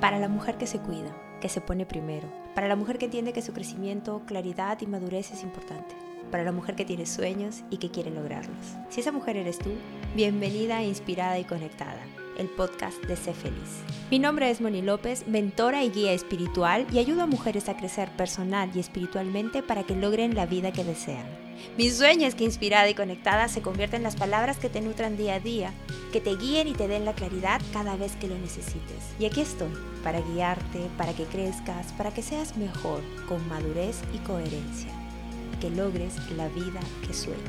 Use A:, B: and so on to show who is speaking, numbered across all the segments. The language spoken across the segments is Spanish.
A: Para la mujer que se cuida, que se pone primero. Para la mujer que entiende que su crecimiento, claridad y madurez es importante. Para la mujer que tiene sueños y que quiere lograrlos. Si esa mujer eres tú, bienvenida, inspirada y conectada el podcast de Sé Feliz. Mi nombre es Moni López, mentora y guía espiritual y ayudo a mujeres a crecer personal y espiritualmente para que logren la vida que desean. Mi sueño es que inspirada y conectada se convierta en las palabras que te nutran día a día, que te guíen y te den la claridad cada vez que lo necesites. Y aquí estoy, para guiarte, para que crezcas, para que seas mejor, con madurez y coherencia, que logres la vida que sueñas.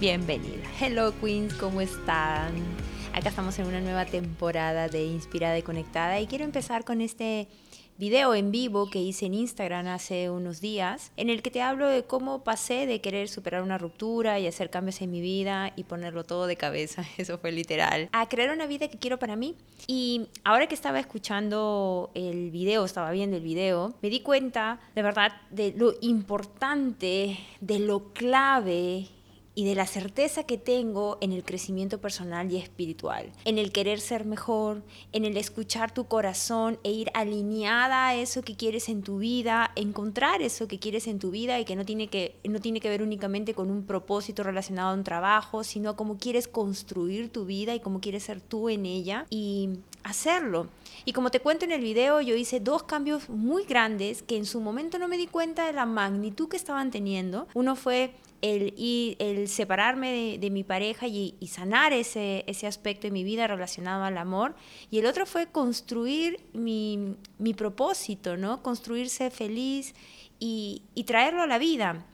A: Bienvenida. Hello Queens, ¿cómo están? Acá estamos en una nueva temporada de Inspirada y Conectada y quiero empezar con este video en vivo que hice en Instagram hace unos días, en el que te hablo de cómo pasé de querer superar una ruptura y hacer cambios en mi vida y ponerlo todo de cabeza, eso fue literal, a crear una vida que quiero para mí. Y ahora que estaba escuchando el video, estaba viendo el video, me di cuenta de verdad de lo importante, de lo clave y de la certeza que tengo en el crecimiento personal y espiritual, en el querer ser mejor, en el escuchar tu corazón e ir alineada a eso que quieres en tu vida, encontrar eso que quieres en tu vida y que no tiene que, no tiene que ver únicamente con un propósito relacionado a un trabajo, sino cómo quieres construir tu vida y cómo quieres ser tú en ella y hacerlo. Y como te cuento en el video, yo hice dos cambios muy grandes que en su momento no me di cuenta de la magnitud que estaban teniendo. Uno fue el, el separarme de, mi pareja y, sanar ese, ese, aspecto de mi vida relacionado al amor. Y el otro fue construir mi, mi propósito, ¿no? Construirse feliz y, y traerlo a la vida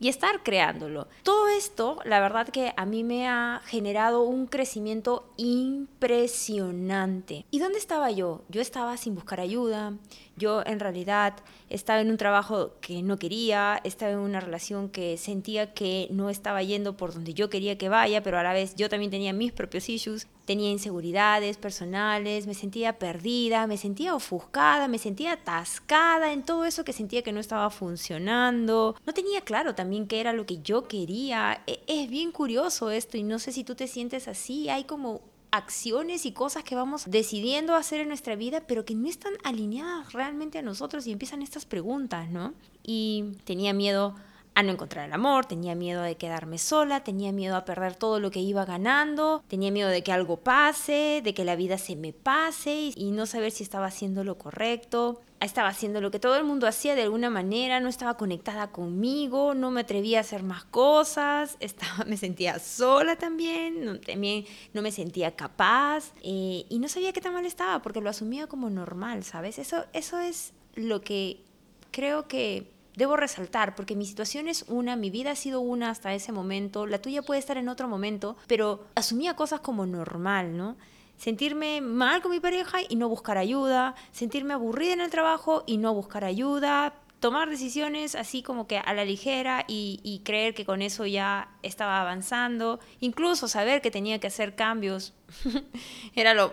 A: y estar creándolo. Todo esto, la verdad que a mí me ha generado un crecimiento impresionante. ¿Y dónde estaba yo? Yo estaba sin buscar ayuda, yo en realidad estaba en un trabajo que no quería, estaba en una relación que sentía que no estaba yendo por donde yo quería que vaya, pero a la vez yo también tenía mis propios issues, tenía inseguridades personales, me sentía perdida, me sentía ofuscada, me sentía atascada en todo eso que sentía que no estaba funcionando. No tenía claro también qué era lo que yo quería. E, es bien curioso esto y no sé si tú te sientes así, hay como acciones y cosas que vamos decidiendo hacer en nuestra vida, pero que no están alineadas realmente a nosotros y empiezan estas preguntas, ¿no? Y tenía miedo no encontrar el amor, tenía miedo de quedarme sola, tenía miedo a perder todo lo que iba ganando, tenía miedo de que algo pase, de que la vida se me pase y no saber si estaba haciendo lo correcto. Estaba haciendo lo que todo el mundo hacía de alguna manera, no estaba conectada conmigo, no me atrevía a hacer más cosas, estaba, me sentía sola también, no, también no me sentía capaz eh, y no sabía qué tan mal estaba porque lo asumía como normal, ¿sabes? Eso, eso es lo que creo que debo resaltar, porque mi situación es una, mi vida ha sido una hasta ese momento, la tuya puede estar en otro momento, pero asumía cosas como normal, ¿no? Sentirme mal con mi pareja y no buscar ayuda, sentirme aburrida en el trabajo y no buscar ayuda, tomar decisiones así como que a la ligera y, creer que con eso ya estaba avanzando, incluso saber que tenía que hacer cambios era lo,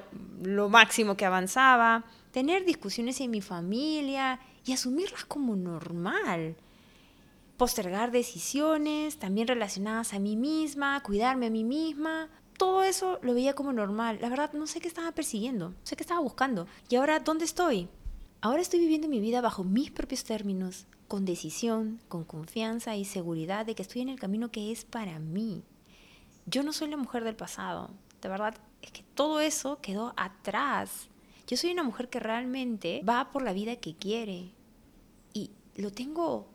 A: máximo que avanzaba, tener discusiones en mi familia y asumirlas como normal. Postergar decisiones, también relacionadas a mí misma, cuidarme a mí misma. Todo eso lo veía como normal. La verdad, no sé qué estaba persiguiendo, no sé qué estaba buscando. ¿Y ahora dónde estoy? Ahora estoy viviendo mi vida bajo mis propios términos, con decisión, con confianza y seguridad de que estoy en el camino que es para mí. Yo no soy la mujer del pasado. De verdad, es que todo eso quedó atrás. Yo soy una mujer que realmente va por la vida que quiere y lo tengo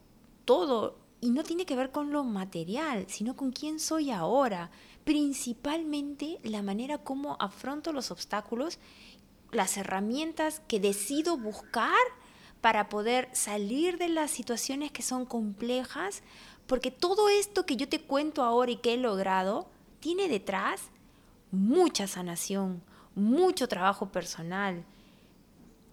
A: todo y no tiene que ver con lo material, sino con quién soy ahora, principalmente la manera como afronto los obstáculos, las herramientas que decido buscar para poder salir de las situaciones que son complejas, porque todo esto que yo te cuento ahora y que he logrado tiene detrás mucha sanación, mucho trabajo personal.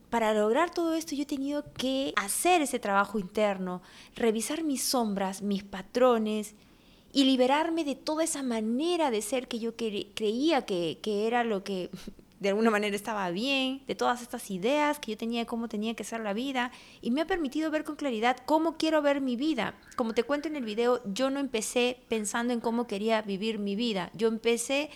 A: Para lograr todo esto yo he tenido que hacer ese trabajo interno, revisar mis sombras, mis patrones y liberarme de toda esa manera de ser que yo creía que, que era lo que de alguna manera estaba bien, de todas estas ideas que yo tenía de cómo tenía que ser la vida y me ha permitido ver con claridad cómo quiero ver mi vida. Como te cuento en el video, yo no empecé pensando en cómo quería vivir mi vida, yo empecé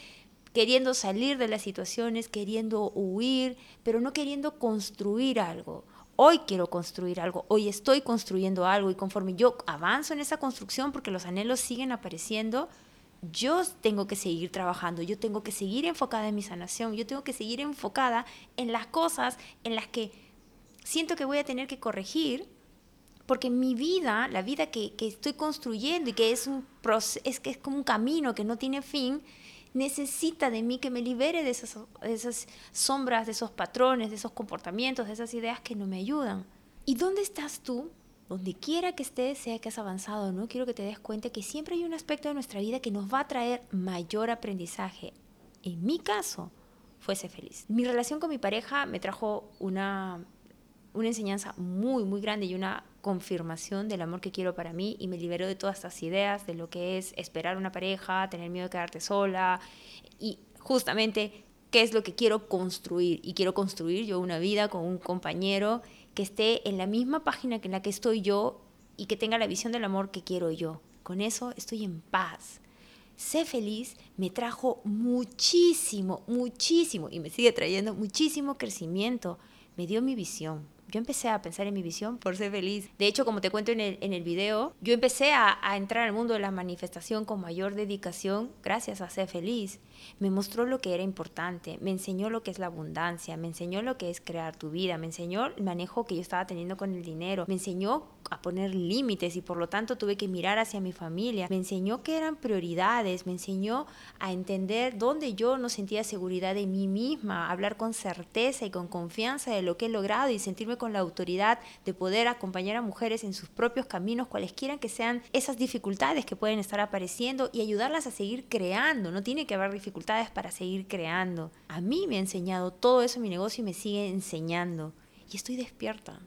A: queriendo salir de las situaciones, queriendo huir, pero no queriendo construir algo. Hoy quiero construir algo, hoy estoy construyendo algo y conforme yo avanzo en esa construcción, porque los anhelos siguen apareciendo, yo tengo que seguir trabajando, yo tengo que seguir enfocada en mi sanación, yo tengo que seguir enfocada en las cosas en las que siento que voy a tener que corregir, porque mi vida, la vida que, estoy construyendo y que es, un es, que es como un camino que no tiene fin, necesita de mí que me libere de esas, esas sombras, de esos patrones, de esos comportamientos, de esas ideas que no me ayudan. ¿Y dónde estás tú? Donde quiera que estés, sea que has avanzado no, quiero que te des cuenta que siempre hay un aspecto de nuestra vida que nos va a traer mayor aprendizaje. En mi caso, fuese feliz. Mi relación con mi pareja me trajo una, una enseñanza muy, muy grande y una confirmación del amor que quiero para mí y me liberó de todas estas ideas de lo que es esperar una pareja, tener miedo de quedarte sola y justamente qué es lo que quiero construir. Y quiero construir yo una vida con un compañero que esté en la misma página que en la que estoy yo y que tenga la visión del amor que quiero yo. Con eso estoy en paz. Sé feliz me trajo muchísimo, muchísimo y me sigue trayendo muchísimo crecimiento. Me dio mi visión, yo empecé a pensar en mi visión por ser feliz. De hecho, como te cuento en el, video, yo empecé a, entrar al mundo de la manifestación con mayor dedicación gracias a ser feliz. Me mostró lo que era importante, me enseñó lo que es la abundancia, me enseñó lo que es crear tu vida, me enseñó el manejo que yo estaba teniendo con el dinero, me enseñó a poner límites y por lo tanto tuve que mirar hacia mi familia, me enseñó que eran prioridades, me enseñó a entender dónde yo no sentía seguridad de mí misma, hablar con certeza y con confianza de lo que he logrado y sentirme con la autoridad de poder acompañar a mujeres en sus propios caminos, cualesquiera que sean esas dificultades que pueden estar apareciendo y ayudarlas a seguir creando. No tiene que haber dificultades para seguir creando. A mí me ha enseñado todo eso mi negocio y me sigue enseñando. Y estoy despierta.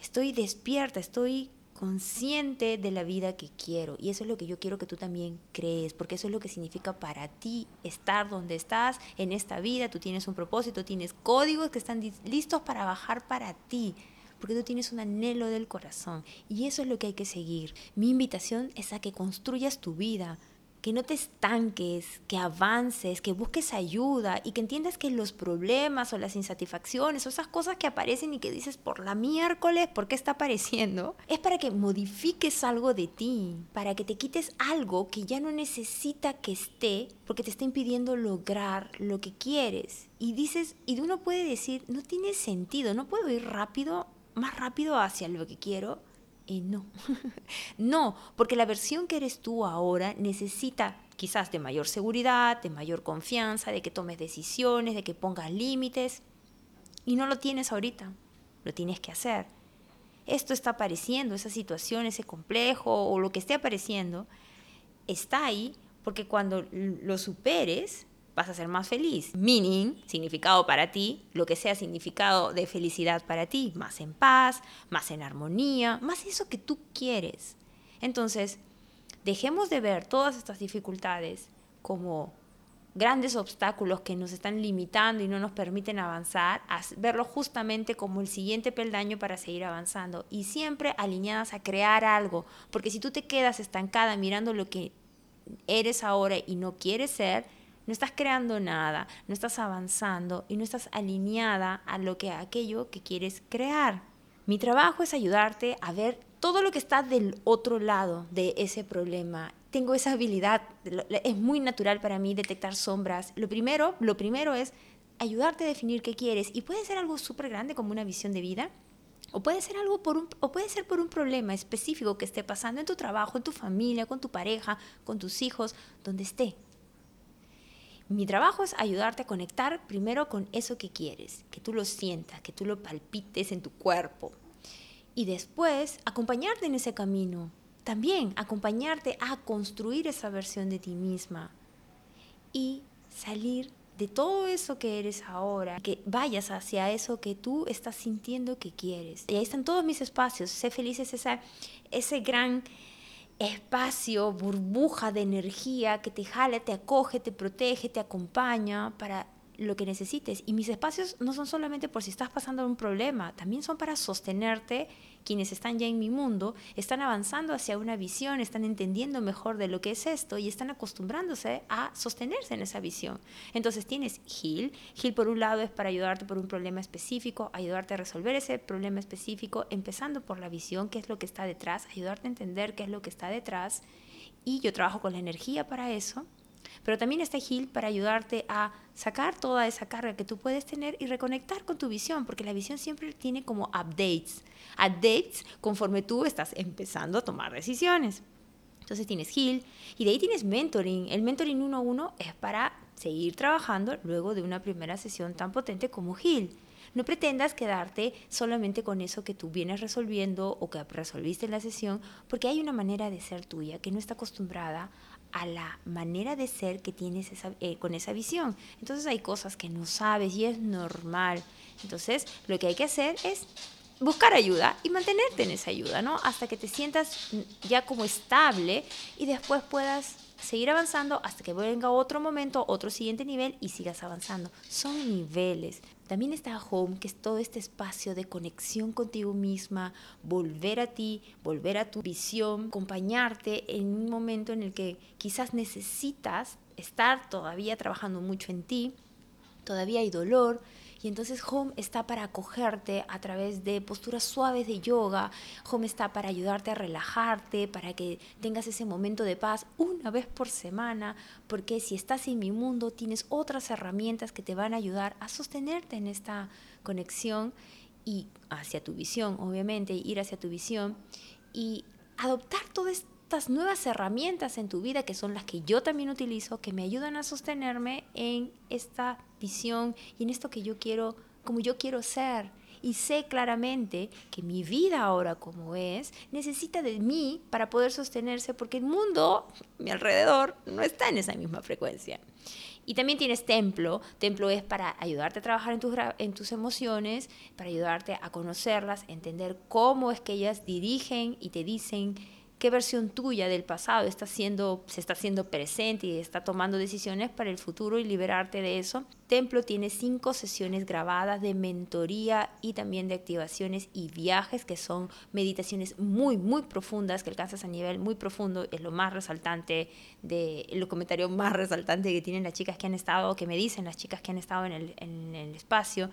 A: Estoy despierta, estoy consciente de la vida que quiero. Y eso es lo que yo quiero que tú también crees, porque eso es lo que significa para ti estar donde estás en esta vida. Tú tienes un propósito, tienes códigos que están listos para bajar para ti. Porque tú tienes un anhelo del corazón. Y eso es lo que hay que seguir. Mi invitación es a que construyas tu vida, que no te estanques, que avances, que busques ayuda y que entiendas que los problemas o las insatisfacciones o esas cosas que aparecen y que dices por la miércoles, ¿por qué está apareciendo? Es para que modifiques algo de ti, para que te quites algo que ya no necesita que esté porque te está impidiendo lograr lo que quieres. Y dices, y uno puede decir, no tiene sentido, no puedo ir rápido, más rápido hacia lo que quiero no, no, porque la versión que eres tú ahora necesita quizás de mayor seguridad, de mayor confianza, de que tomes decisiones, de que pongas límites. Y no lo tienes ahorita, lo tienes que hacer. Esto está apareciendo, esa situación, ese complejo o lo que esté apareciendo, está ahí porque cuando lo superes, vas a ser más feliz. Meaning, significado para ti, lo que sea significado de felicidad para ti, más en paz, más en armonía, más eso que tú quieres. Entonces, dejemos de ver todas estas dificultades como grandes obstáculos que nos están limitando y no nos permiten avanzar, a verlo justamente como el siguiente peldaño para seguir avanzando y siempre alineadas a crear algo, porque si tú te quedas estancada mirando lo que eres ahora y no quieres ser, no estás creando nada, no estás avanzando y no estás alineada a lo que a aquello que quieres crear. Mi trabajo es ayudarte a ver todo lo que está del otro lado de ese problema. Tengo esa habilidad, es muy natural para mí detectar sombras. Lo primero, lo primero es ayudarte a definir qué quieres y puede ser algo súper grande como una visión de vida. O puede ser algo por un, o puede ser por un problema específico que esté pasando en tu trabajo, en tu familia, con tu pareja, con tus hijos, donde esté. Mi trabajo es ayudarte a conectar primero con eso que quieres, que tú lo sientas, que tú lo palpites en tu cuerpo. Y después acompañarte en ese camino. También acompañarte a construir esa versión de ti misma. Y salir de todo eso que eres ahora, que vayas hacia eso que tú estás sintiendo que quieres. Y ahí están todos mis espacios. Sé feliz es ese gran espacio, burbuja de energía que te jala, te acoge, te protege, te acompaña para lo que necesites. Y mis espacios no son solamente por si estás pasando un problema, también son para sostenerte. Quienes están ya en mi mundo están avanzando hacia una visión, están entendiendo mejor de lo que es esto y están acostumbrándose a sostenerse en esa visión. Entonces tienes Heal. Heal por un lado es para ayudarte por un problema específico, ayudarte a resolver ese problema específico, empezando por la visión, qué es lo que está detrás, ayudarte a entender qué es lo que está detrás. Y yo trabajo con la energía para eso pero también está Heal para ayudarte a sacar toda esa carga que tú puedes tener y reconectar con tu visión, porque la visión siempre tiene como updates, updates conforme tú estás empezando a tomar decisiones. Entonces tienes Heal y de ahí tienes mentoring. El mentoring 1-1 es para seguir trabajando luego de una primera sesión tan potente como Heal. No pretendas quedarte solamente con eso que tú vienes resolviendo o que resolviste en la sesión, porque hay una manera de ser tuya que no está acostumbrada a la manera de ser que tienes eh, con esa visión. Entonces hay cosas que no sabes y es normal. Entonces lo que hay que hacer es buscar ayuda y mantenerte en esa ayuda, ¿no? Hasta que te sientas ya como estable y después puedas seguir avanzando hasta que venga otro momento, otro siguiente nivel y sigas avanzando. Son niveles. También está Home, que es todo este espacio de conexión contigo misma, volver a ti, volver a tu visión, acompañarte en un momento en el que quizás necesitas estar todavía trabajando mucho en ti, todavía hay dolor, y entonces Home está para acogerte a través de posturas suaves de yoga. Home está para ayudarte a relajarte, para que tengas ese momento de paz una vez por semana, porque si estás en mi mundo tienes otras herramientas que te van a ayudar a sostenerte en esta conexión y hacia tu visión, obviamente, ir hacia tu visión y adoptar todo esto estas nuevas herramientas en tu vida que son las que yo también utilizo, que me ayudan a sostenerme en esta visión y en esto que yo quiero, como yo quiero ser. Y sé claramente que mi vida ahora como es necesita de mí para poder sostenerse porque el mundo, mi alrededor, no está en esa misma frecuencia. Y también tienes templo. Templo es para ayudarte a trabajar en tus, en tus emociones, para ayudarte a conocerlas, entender cómo es que ellas dirigen y te dicen qué versión tuya del pasado está siendo, se está haciendo presente y está tomando decisiones para el futuro y liberarte de eso. Templo tiene cinco sesiones grabadas de mentoría y también de activaciones y viajes, que son meditaciones muy, muy profundas, que alcanzas a nivel muy profundo. Es lo más resaltante, de, los comentarios más resaltantes que tienen las chicas que han estado, que me dicen las chicas que han estado en el, en el espacio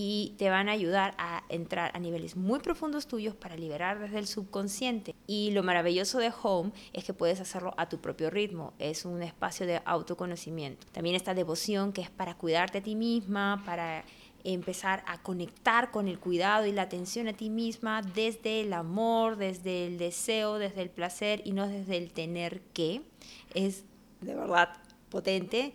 A: y te van a ayudar a entrar a niveles muy profundos tuyos para liberar desde el subconsciente. Y lo maravilloso de Home es que puedes hacerlo a tu propio ritmo, es un espacio de autoconocimiento. También esta devoción que es para cuidarte a ti misma, para empezar a conectar con el cuidado y la atención a ti misma desde el amor, desde el deseo, desde el placer y no desde el tener que. Es de verdad potente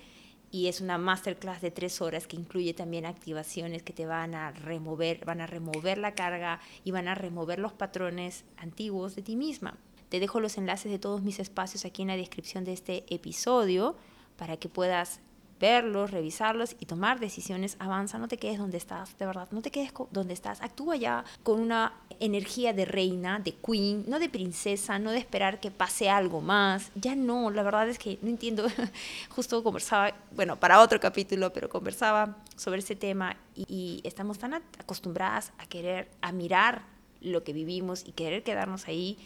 A: y es una masterclass de tres horas que incluye también activaciones que te van a remover, van a remover la carga y van a remover los patrones antiguos de ti misma. Te dejo los enlaces de todos mis espacios aquí en la descripción de este episodio para que puedas verlos, revisarlos y tomar decisiones. Avanza, no te quedes donde estás, de verdad, no te quedes donde estás. Actúa ya con una energía de reina, de queen, no de princesa, no de esperar que pase algo más. Ya no, la verdad es que no entiendo. Justo conversaba, bueno, para otro capítulo, pero conversaba sobre ese tema y, y estamos tan acostumbradas a querer, a mirar lo que vivimos y querer quedarnos ahí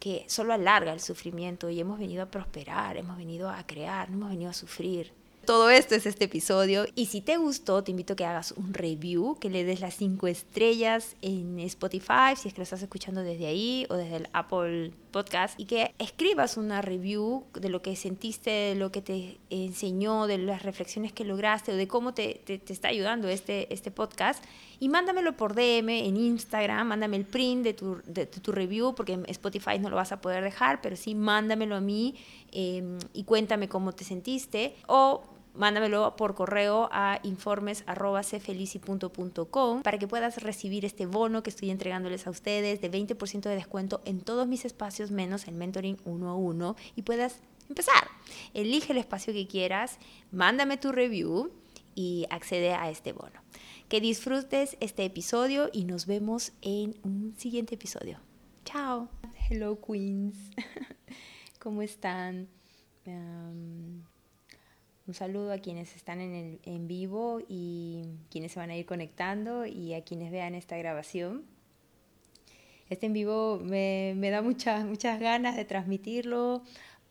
A: que solo alarga el sufrimiento y hemos venido a prosperar, hemos venido a crear, no hemos venido a sufrir. Todo esto es este episodio. Y si te gustó, te invito a que hagas un review, que le des las cinco estrellas en Spotify, si es que lo estás escuchando desde ahí o desde el Apple Podcast, y que escribas una review de lo que sentiste, de lo que te enseñó, de las reflexiones que lograste o de cómo te, te, está ayudando este, este podcast. Y mándamelo por DM en Instagram, mándame el print de tu, de, tu review, porque en Spotify no lo vas a poder dejar, pero sí mándamelo a mí em, y cuéntame cómo te sentiste. O mándamelo por correo a informes.cfelici.com para que puedas recibir este bono que estoy entregándoles a ustedes de 20% de descuento en todos mis espacios menos el mentoring uno a uno y puedas empezar. Elige el espacio que quieras, mándame tu review y accede a este bono. Que disfrutes este episodio y nos vemos en un siguiente episodio. Chao. Hello Queens. ¿Cómo están? Un saludo a quienes están en, el, en vivo y quienes se van a ir conectando y a quienes vean esta grabación. Este en vivo me, me da muchas, muchas ganas de transmitirlo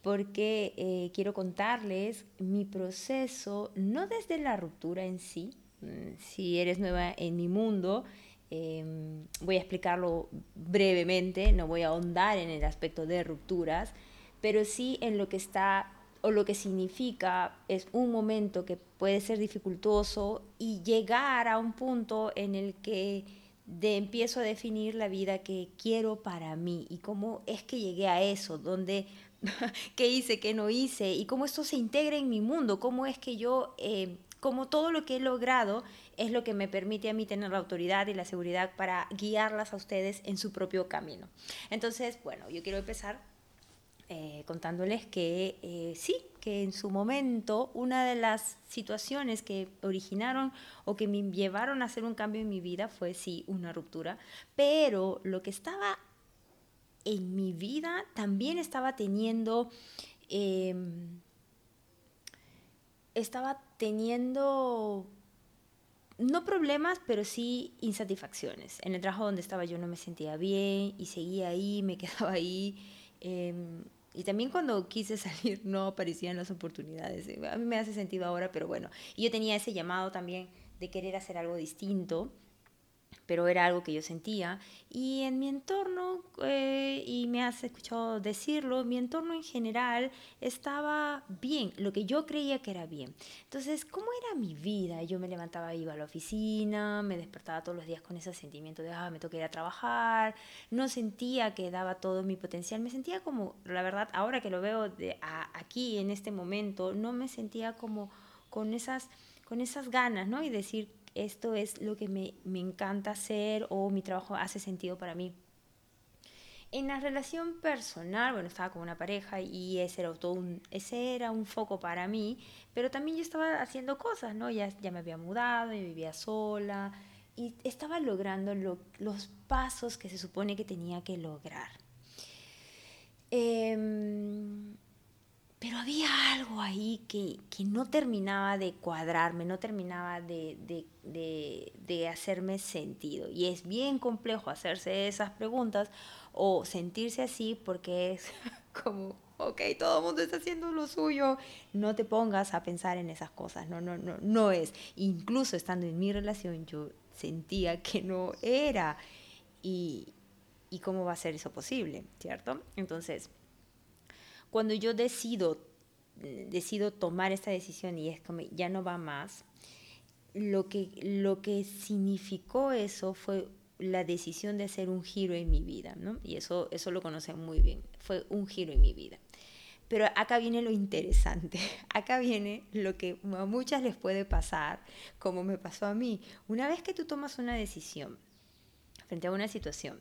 A: porque eh, quiero contarles mi proceso, no desde la ruptura en sí, mm, si eres nueva en mi mundo, em, voy a explicarlo brevemente, no voy a ahondar en el aspecto de rupturas, pero sí en lo que está o lo que significa es un momento que puede ser dificultoso y llegar a un punto en el que de empiezo a definir la vida que quiero para mí y cómo es que llegué a eso, donde qué hice, qué no hice y cómo esto se integra en mi mundo, cómo es que yo, eh, como todo lo que he logrado es lo que me permite a mí tener la autoridad y la seguridad para guiarlas a ustedes en su propio camino. Entonces, bueno, yo quiero empezar eh, contándoles que eh, sí, que en su momento una de las situaciones que originaron o que me llevaron a hacer un cambio en mi vida fue sí, una ruptura, pero lo que estaba en mi vida también estaba teniendo... Em, estaba teniendo no problemas, pero sí insatisfacciones. En el trabajo donde estaba yo no me sentía bien y seguía ahí, me quedaba ahí. Em, y también cuando quise salir no aparecían las oportunidades. A mí me hace sentido ahora, pero bueno. Y yo tenía ese llamado también de querer hacer algo distinto pero era algo que yo sentía. Y en mi entorno, eh, y me has escuchado decirlo, mi entorno en general estaba bien, lo que yo creía que era bien. Entonces, ¿cómo era mi vida? Yo me levantaba, iba a la oficina, me despertaba todos los días con ese sentimiento de, ah, me toca ir a trabajar, no sentía que daba todo mi potencial, me sentía como, la verdad, ahora que lo veo de, aquí en este momento, no me sentía como con esas, con esas ganas, ¿no? Y decir, esto es lo que me, encanta hacer o mi trabajo hace sentido para mí. En la relación personal, bueno, estaba con una pareja y ese era, todo un, ese era un foco para mí, pero también yo estaba haciendo cosas, ¿no? Ya, ya me había mudado, yo vivía sola y estaba logrando los pasos que se supone que tenía que lograr. Eh, pero había algo ahí que, no terminaba de cuadrarme, no terminaba de, de, hacerme sentido. Y es bien complejo hacerse esas preguntas o sentirse así porque es como, ok, todo el mundo está haciendo lo suyo, no te pongas a pensar en esas cosas, no, no, no, no es. Incluso estando en mi relación yo sentía que no era. Y, y cómo va a ser eso posible, ¿cierto? Entonces, cuando yo decido, decido tomar esta decisión y es como ya no va más, lo que, lo que significó eso fue la decisión de hacer un giro en mi vida, ¿no? Y eso, eso lo conocen muy bien, fue un giro en mi vida. Pero acá viene lo interesante, acá viene lo que a muchas les puede pasar, como me pasó a mí. Una vez que tú tomas una decisión frente a una situación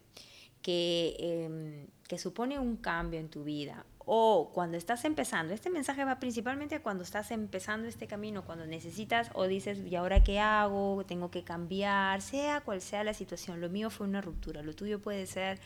A: que, em, que supone un cambio en tu vida o cuando estás empezando, este mensaje va principalmente cuando estás empezando este camino, cuando necesitas o dices, ¿y ahora qué hago? Tengo que cambiar, sea cual sea la situación. Lo mío fue una ruptura, lo tuyo puede ser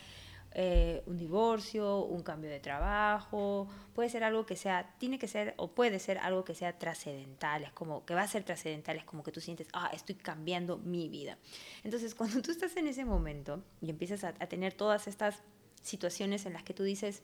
A: eh, un divorcio, un cambio de trabajo, puede ser algo que sea, tiene que ser o puede ser algo que sea trascendental, es como que va a ser trascendental, es como que tú sientes, ah, estoy cambiando mi vida. Entonces, cuando tú estás en ese momento y empiezas a tener todas estas situaciones en las que tú dices,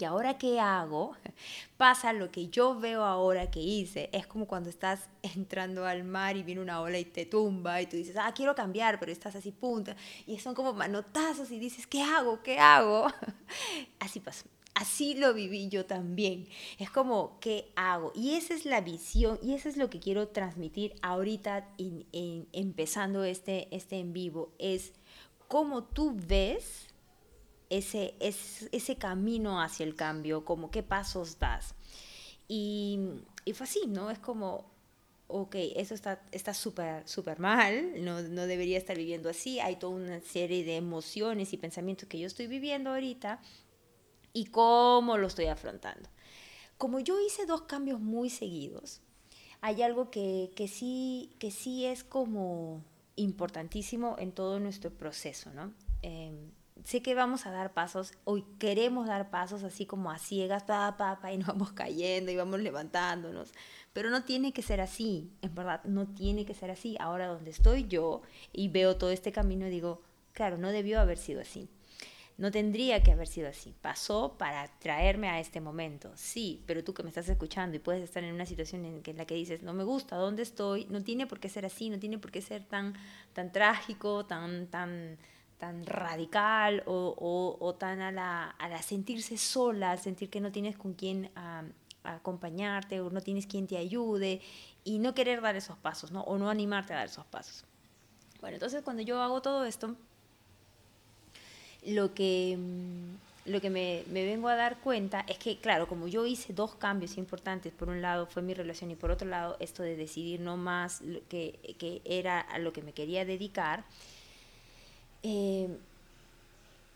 A: ¿y ahora qué hago? Pasa lo que yo veo ahora que hice. Es como cuando estás entrando al mar y viene una ola y te tumba y tú dices, ah, quiero cambiar, pero estás así punta. Y son como manotazos y dices, ¿qué hago? ¿Qué hago? Así pasa. Así lo viví yo también. Es como, ¿qué hago? Y esa es la visión y eso es lo que quiero transmitir ahorita en, empezando este, este en vivo. Es cómo tú ves ese, ese camino hacia el cambio, como qué pasos das. Y, y fue así, ¿no? Es como, ok, eso está súper, súper mal, no, no debería estar viviendo así, hay toda una serie de emociones y pensamientos que yo estoy viviendo ahorita y cómo lo estoy afrontando. Como yo hice dos cambios muy seguidos, hay algo que, que, sí, que sí es como importantísimo en todo nuestro proceso, ¿no? Em, sé que vamos a dar pasos, hoy queremos dar pasos así como a ciegas, pa, pa, y nos vamos cayendo y vamos levantándonos. Pero no tiene que ser así, en verdad, no tiene que ser así. Ahora donde estoy yo y veo todo este camino, digo, claro, no debió haber sido así. No tendría que haber sido así. Pasó para traerme a este momento. Sí, pero tú que me estás escuchando y puedes estar en una situación en, la que dices, no me gusta, ¿dónde estoy? No tiene por qué ser así, no tiene por qué ser tan, tan trágico, tan, tan, tan radical o, o, tan a la, a la, sentirse sola, sentir que no tienes con quién acompañarte o no tienes quien te ayude y no querer dar esos pasos, ¿no? O no animarte a dar esos pasos. Bueno, entonces cuando yo hago todo esto, lo que, mm, lo que me, me, vengo a dar cuenta es que, claro, como yo hice dos cambios importantes, por un lado fue mi relación y por otro lado esto de decidir no más lo que, que era a lo que me quería dedicar, eh,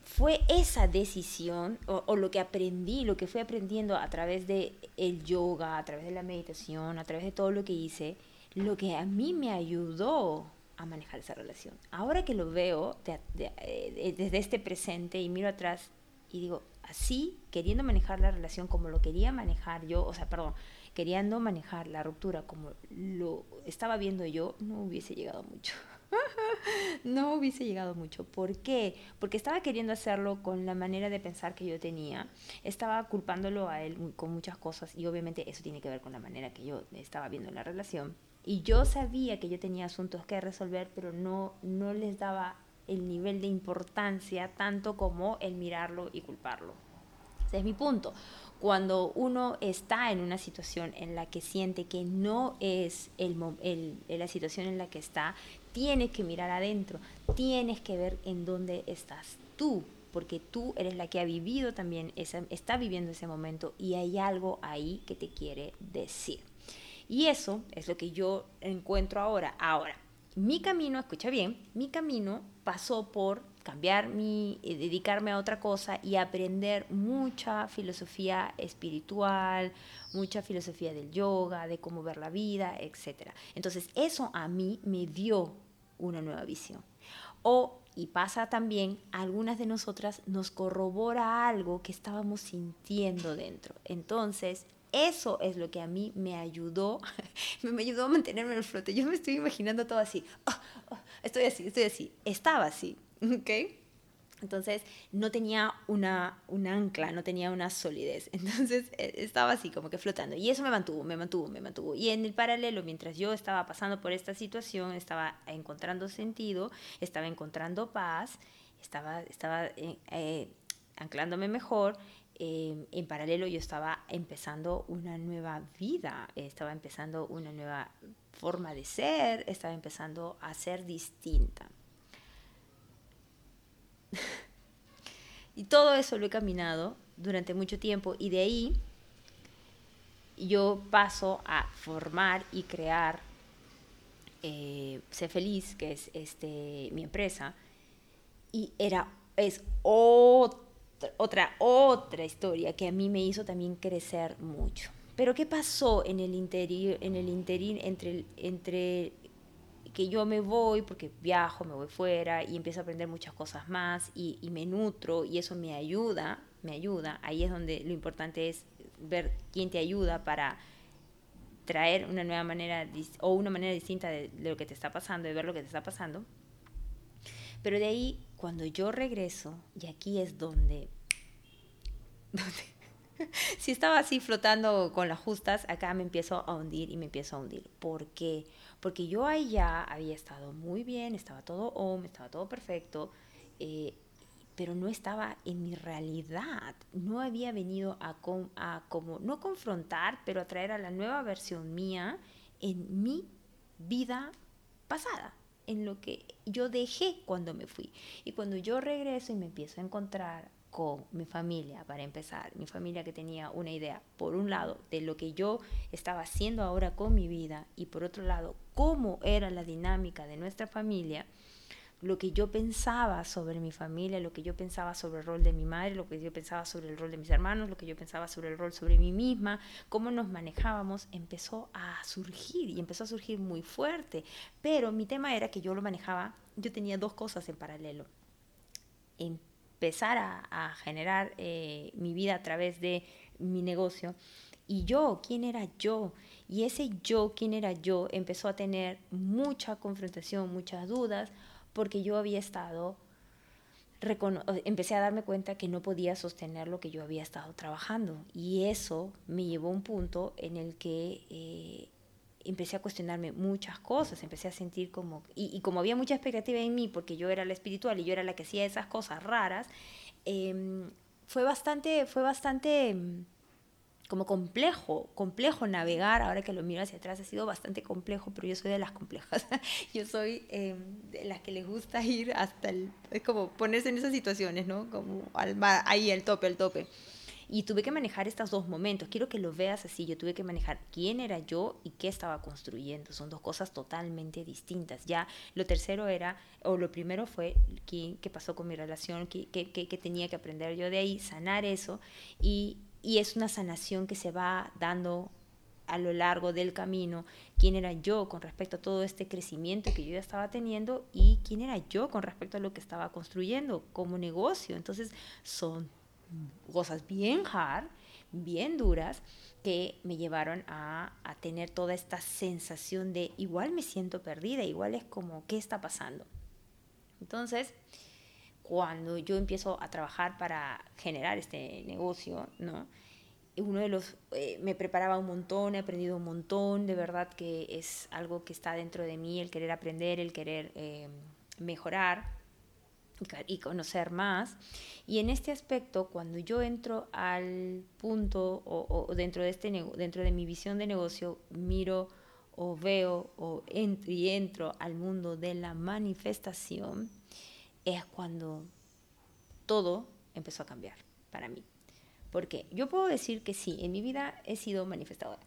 A: fue esa decisión o, lo que aprendí, lo que fui aprendiendo a través de el yoga, a través de la meditación, a través de todo lo que hice, lo que a mí me ayudó a manejar esa relación. Ahora que lo veo eh, desde este presente y miro atrás y digo, así, queriendo manejar la relación como lo quería manejar yo, o sea, perdón, queriendo manejar la ruptura como lo estaba viendo yo, no hubiese llegado mucho. no hubiese llegado mucho. ¿Por qué? Porque estaba queriendo hacerlo con la manera de pensar que yo tenía. Estaba culpándolo a él con muchas cosas y obviamente eso tiene que ver con la manera que yo estaba viendo la relación. Y yo sabía que yo tenía asuntos que resolver, pero no, no les daba el nivel de importancia tanto como el mirarlo y culparlo. Ese es mi punto. Cuando uno está en una situación en la que siente que no es el, el, la situación en la que está, tienes que mirar adentro, tienes que ver en dónde estás tú, porque tú eres la que ha vivido también, esa, está viviendo ese momento y hay algo ahí que te quiere decir. Y eso es lo que yo encuentro ahora. Ahora, mi camino, escucha bien, mi camino pasó por cambiar mi, eh, dedicarme a otra cosa y aprender mucha filosofía espiritual, mucha filosofía del yoga, de cómo ver la vida, etc. Entonces, eso a mí me dio una nueva visión. O, y pasa también, algunas de nosotras nos corrobora algo que estábamos sintiendo dentro. Entonces, eso es lo que a mí me ayudó, me ayudó a mantenerme en el flote. Yo me estoy imaginando todo así, ah, ah, estoy así, estoy así, estaba así, ¿ok? Entonces no tenía una, un ancla, no tenía una solidez. Entonces eh, estaba así como que flotando. Y eso me mantuvo, me mantuvo, me mantuvo. Y en el paralelo, mientras yo estaba pasando por esta situación, estaba encontrando sentido, estaba encontrando paz, estaba, estaba eh, eh, anclándome mejor. en paralelo yo estaba empezando una nueva vida, estaba empezando una nueva forma de ser, estaba empezando a ser distinta. y todo eso lo he caminado durante mucho tiempo y de ahí yo paso a formar y crear eh, Sé Feliz, que es este, mi empresa, y era, es otra, otra, otra historia que a mí me hizo también crecer mucho. Pero ¿qué pasó en el interior, en el interín entre, entre que yo me voy porque viajo, me voy fuera y empiezo a aprender muchas cosas más y, me nutro y eso me ayuda, me ayuda. Ahí es donde lo importante es ver quién te ayuda para traer una nueva manera o una manera distinta de, lo que te está pasando, de ver lo que te está pasando. Pero de ahí, cuando yo regreso, y aquí es donde, donde si estaba así flotando con las justas, acá me empiezo a hundir y me empiezo a hundir. ¿Por qué? Porque yo ahí ya había estado muy bien, estaba todo home, estaba todo perfecto, eh, pero no estaba en mi realidad. No había venido a, a como, no confrontar, pero a traer a la nueva versión mía en mi vida pasada en lo que yo dejé cuando me fui. Y cuando yo regreso y me empiezo a encontrar con mi familia, para empezar, mi familia que tenía una idea, por un lado, de lo que yo estaba haciendo ahora con mi vida y por otro lado, cómo era la dinámica de nuestra familia, lo que yo pensaba sobre mi familia, lo que yo pensaba sobre el rol de mi madre, lo que yo pensaba sobre el rol de mis hermanos, lo que yo pensaba sobre el rol sobre mí misma, cómo nos manejábamos, empezó a surgir y empezó a surgir muy fuerte. Pero mi tema era que yo lo manejaba, yo tenía dos cosas en paralelo. En empezar a, generar eh, mi vida a través de mi negocio. Y yo, ¿quién era yo? Y ese yo, ¿quién era yo? Empezó a tener mucha confrontación, muchas dudas, porque yo había estado, empecé a darme cuenta que no podía sostener lo que yo había estado trabajando. Y eso me llevó a un punto en el que eh, empecé a cuestionarme muchas cosas, empecé a sentir como, y, como había mucha expectativa en mí, porque yo era la espiritual y yo era la que hacía esas cosas raras, em, fue bastante, fue bastante em, como complejo, complejo navegar, ahora que lo miro hacia atrás ha sido bastante complejo, pero yo soy de las complejas, yo soy em, de las que les gusta ir hasta el, es como ponerse en esas situaciones, ¿no? Como al ahí el tope, el tope. Y tuve que manejar estos dos momentos. Quiero que lo veas así. Yo tuve que manejar quién era yo y qué estaba construyendo. Son dos cosas totalmente distintas. Ya lo tercero era, o lo primero fue qué, qué pasó con mi relación, qué, qué, tenía que aprender yo de ahí, sanar eso. Y, y es una sanación que se va dando a lo largo del camino, quién era yo con respecto a todo este crecimiento que yo ya estaba teniendo y quién era yo con respecto a lo que estaba construyendo como negocio. Entonces son cosas bien hard, bien duras, que me llevaron a, tener toda esta sensación de igual me siento perdida, igual es como, ¿qué está pasando? Entonces, cuando yo empiezo a trabajar para generar este negocio, ¿no? Uno de los, eh, me preparaba un montón, he aprendido un montón, de verdad que es algo que está dentro de mí, el querer aprender, el querer eh, mejorar y conocer más. Y en este aspecto, cuando yo entro al punto o, dentro, de este, dentro de mi visión de negocio, miro o veo o y entro al mundo de la manifestación, es cuando todo empezó a cambiar para mí. Porque yo puedo decir que sí, en mi vida he sido manifestadora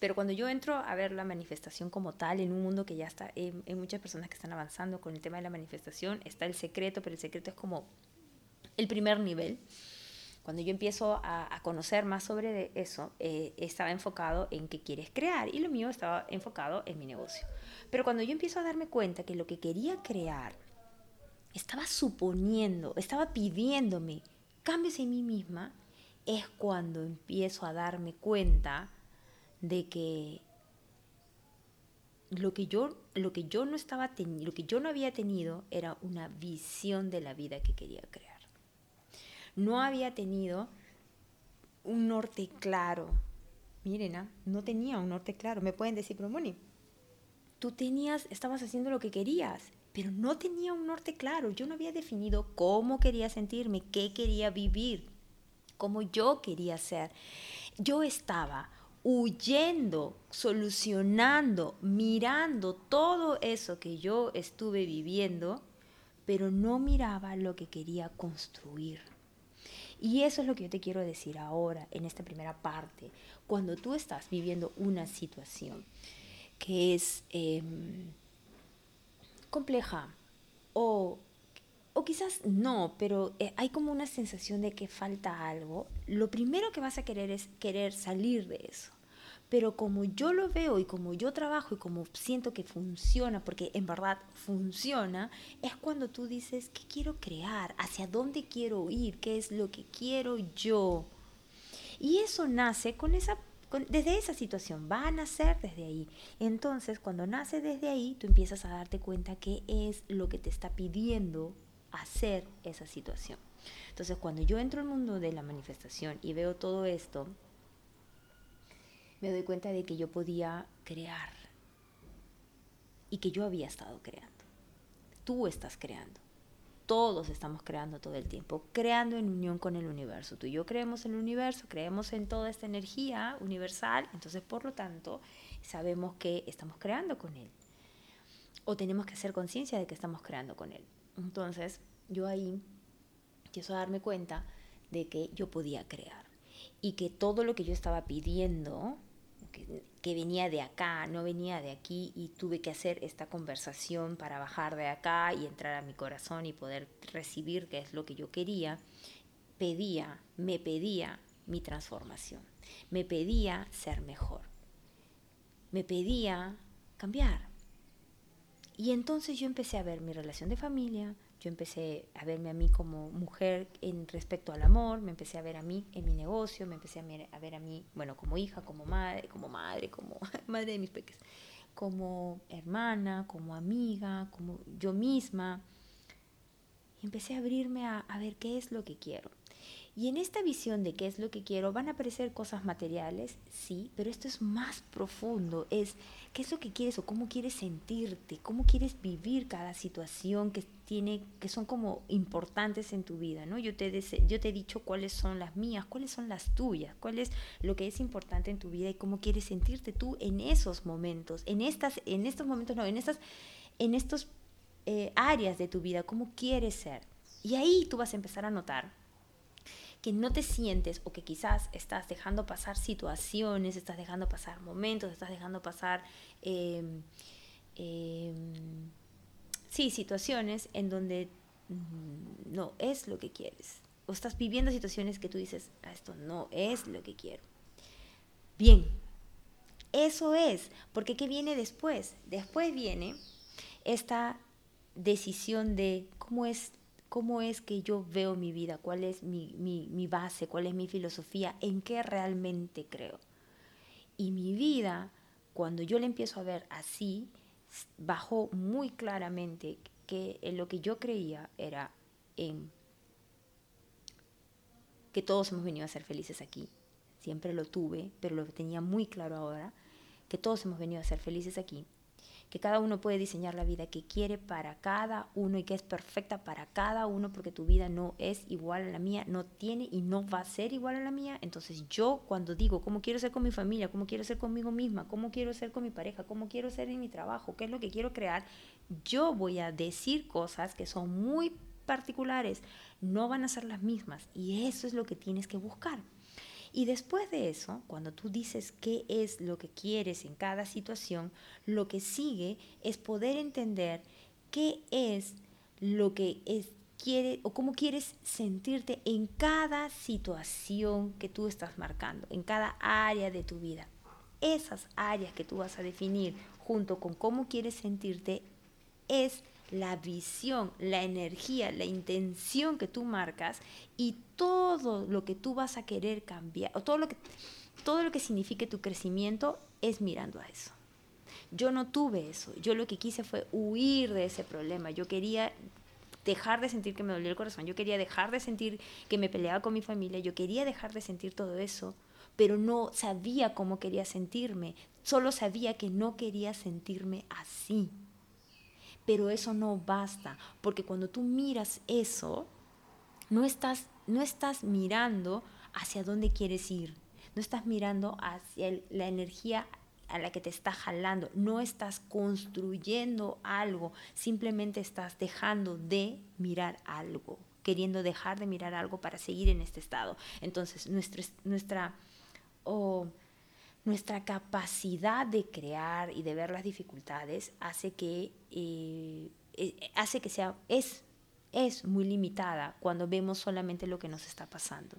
A: Pero cuando yo entro a ver la manifestación como tal, en un mundo que ya está, hay, muchas personas que están avanzando con el tema de la manifestación, está el secreto, pero el secreto es como el primer nivel. Cuando yo empiezo a, conocer más sobre eso, eh, estaba enfocado en qué quieres crear y lo mío estaba enfocado en mi negocio. Pero cuando yo empiezo a darme cuenta que lo que quería crear estaba suponiendo, estaba pidiéndome cambios en mí misma, es cuando empiezo a darme cuenta de que lo que yo, lo que yo no estaba lo que yo no había tenido era una visión de la vida que quería crear. No había tenido un norte claro. Miren, ¿ah? no tenía un norte claro. Me pueden decir, pero Moni, tú tenías, estabas haciendo lo que querías, pero no tenía un norte claro. Yo no había definido cómo quería sentirme, qué quería vivir, cómo yo quería ser. Yo estaba huyendo, solucionando, mirando todo eso que yo estuve viviendo, pero no miraba lo que quería construir. Y eso es lo que yo te quiero decir ahora, en esta primera parte. Cuando tú estás viviendo una situación que es em, compleja o o quizás no, pero eh, hay como una sensación de que falta algo, lo primero que vas a querer es querer salir de eso. Pero como yo lo veo y como yo trabajo y como siento que funciona, porque en verdad funciona, es cuando tú dices, ¿qué quiero crear? ¿Hacia dónde quiero ir? ¿Qué es lo que quiero yo? Y eso nace con esa desde esa situación, va a nacer desde ahí. Entonces, cuando nace desde ahí, tú empiezas a darte cuenta qué es lo que te está pidiendo hacer esa situación. Entonces, cuando yo entro al mundo de la manifestación y veo todo esto, me doy cuenta de que yo podía crear y que yo había estado creando. Tú estás creando. Todos estamos creando todo el tiempo, creando en unión con el universo. Tú y yo creemos en el universo, creemos en toda esta energía universal, entonces por lo tanto sabemos que estamos creando con él. O tenemos que hacer conciencia de que estamos creando con él. Entonces, yo ahí empiezo a darme cuenta de que yo podía crear y que todo lo que yo estaba pidiendo, que, venía de acá, no venía de aquí y tuve que hacer esta conversación para bajar de acá y entrar a mi corazón y poder recibir qué es lo que yo quería, pedía, me pedía mi transformación, me pedía ser mejor, me pedía cambiar. Y entonces yo empecé a ver mi relación de familia, yo empecé a verme a mí como mujer en respecto al amor, me empecé a ver a mí en mi negocio, me empecé a ver a mí, bueno, como hija, como madre, como madre, como madre de mis peques, como hermana, como amiga, como yo misma. Y empecé a abrirme a, a ver qué es lo que quiero. Y en esta visión de qué es lo que quiero, van a aparecer cosas materiales, sí, pero esto es más profundo, es qué es lo que quieres o cómo quieres sentirte, cómo quieres vivir cada situación que tiene, que son como importantes en tu vida, ¿no? Yo te, yo te he dicho cuáles son las mías, cuáles son las tuyas, cuál es lo que es importante en tu vida y cómo quieres sentirte tú en esos momentos, en estas, en estos momentos, no, en estas, en estos eh, áreas de tu vida, cómo quieres ser. Y ahí tú vas a empezar a notar que no te sientes o que quizás estás dejando pasar situaciones, estás dejando pasar momentos, estás dejando pasar, em, em, sí, situaciones en donde mm, no es lo que quieres. O estás viviendo situaciones que tú dices, ah, esto no es lo que quiero. Bien, eso es, porque ¿qué viene después? Después viene esta decisión de cómo es cómo es que yo veo mi vida, cuál es mi, base, cuál es mi filosofía, en qué realmente creo. Y mi vida, cuando yo la empiezo a ver así, bajó muy claramente que lo que yo creía era en que todos hemos venido a ser felices aquí. Siempre lo tuve, pero lo tenía muy claro ahora, que todos hemos venido a ser felices aquí que cada uno puede diseñar la vida que quiere para cada uno y que es perfecta para cada uno porque tu vida no es igual a la mía, no tiene y no va a ser igual a la mía. Entonces yo cuando digo cómo quiero ser con mi familia, cómo quiero ser conmigo misma, cómo quiero ser con mi pareja, cómo quiero ser en mi trabajo, qué es lo que quiero crear, yo voy a decir cosas que son muy particulares, no van a ser las mismas y eso es lo que tienes que buscar. Y después de eso, cuando tú dices qué es lo que quieres en cada situación, lo que sigue es poder entender qué es lo que es, quiere o cómo quieres sentirte en cada situación que tú estás marcando, en cada área de tu vida. Esas áreas que tú vas a definir junto con cómo quieres sentirte es la visión, la energía, la intención que tú marcas y todo lo que tú vas a querer cambiar, o todo lo que, todo lo que signifique tu crecimiento es mirando a eso. Yo no tuve eso, yo lo que quise fue huir de ese problema, yo quería dejar de sentir que me dolía el corazón, yo quería dejar de sentir que me peleaba con mi familia, yo quería dejar de sentir todo eso, pero no sabía cómo quería sentirme, solo sabía que no quería sentirme así. Pero eso no basta, porque cuando tú miras eso, no estás, no estás mirando hacia dónde quieres ir, no estás mirando hacia la energía a la que te está jalando, no estás construyendo algo, simplemente estás dejando de mirar algo, queriendo dejar de mirar algo para seguir en este estado. Entonces, nuestra, nuestra nuestra capacidad de crear y de ver las dificultades hace que, eh, eh, hace que sea, es, es muy limitada cuando vemos solamente lo que nos está pasando.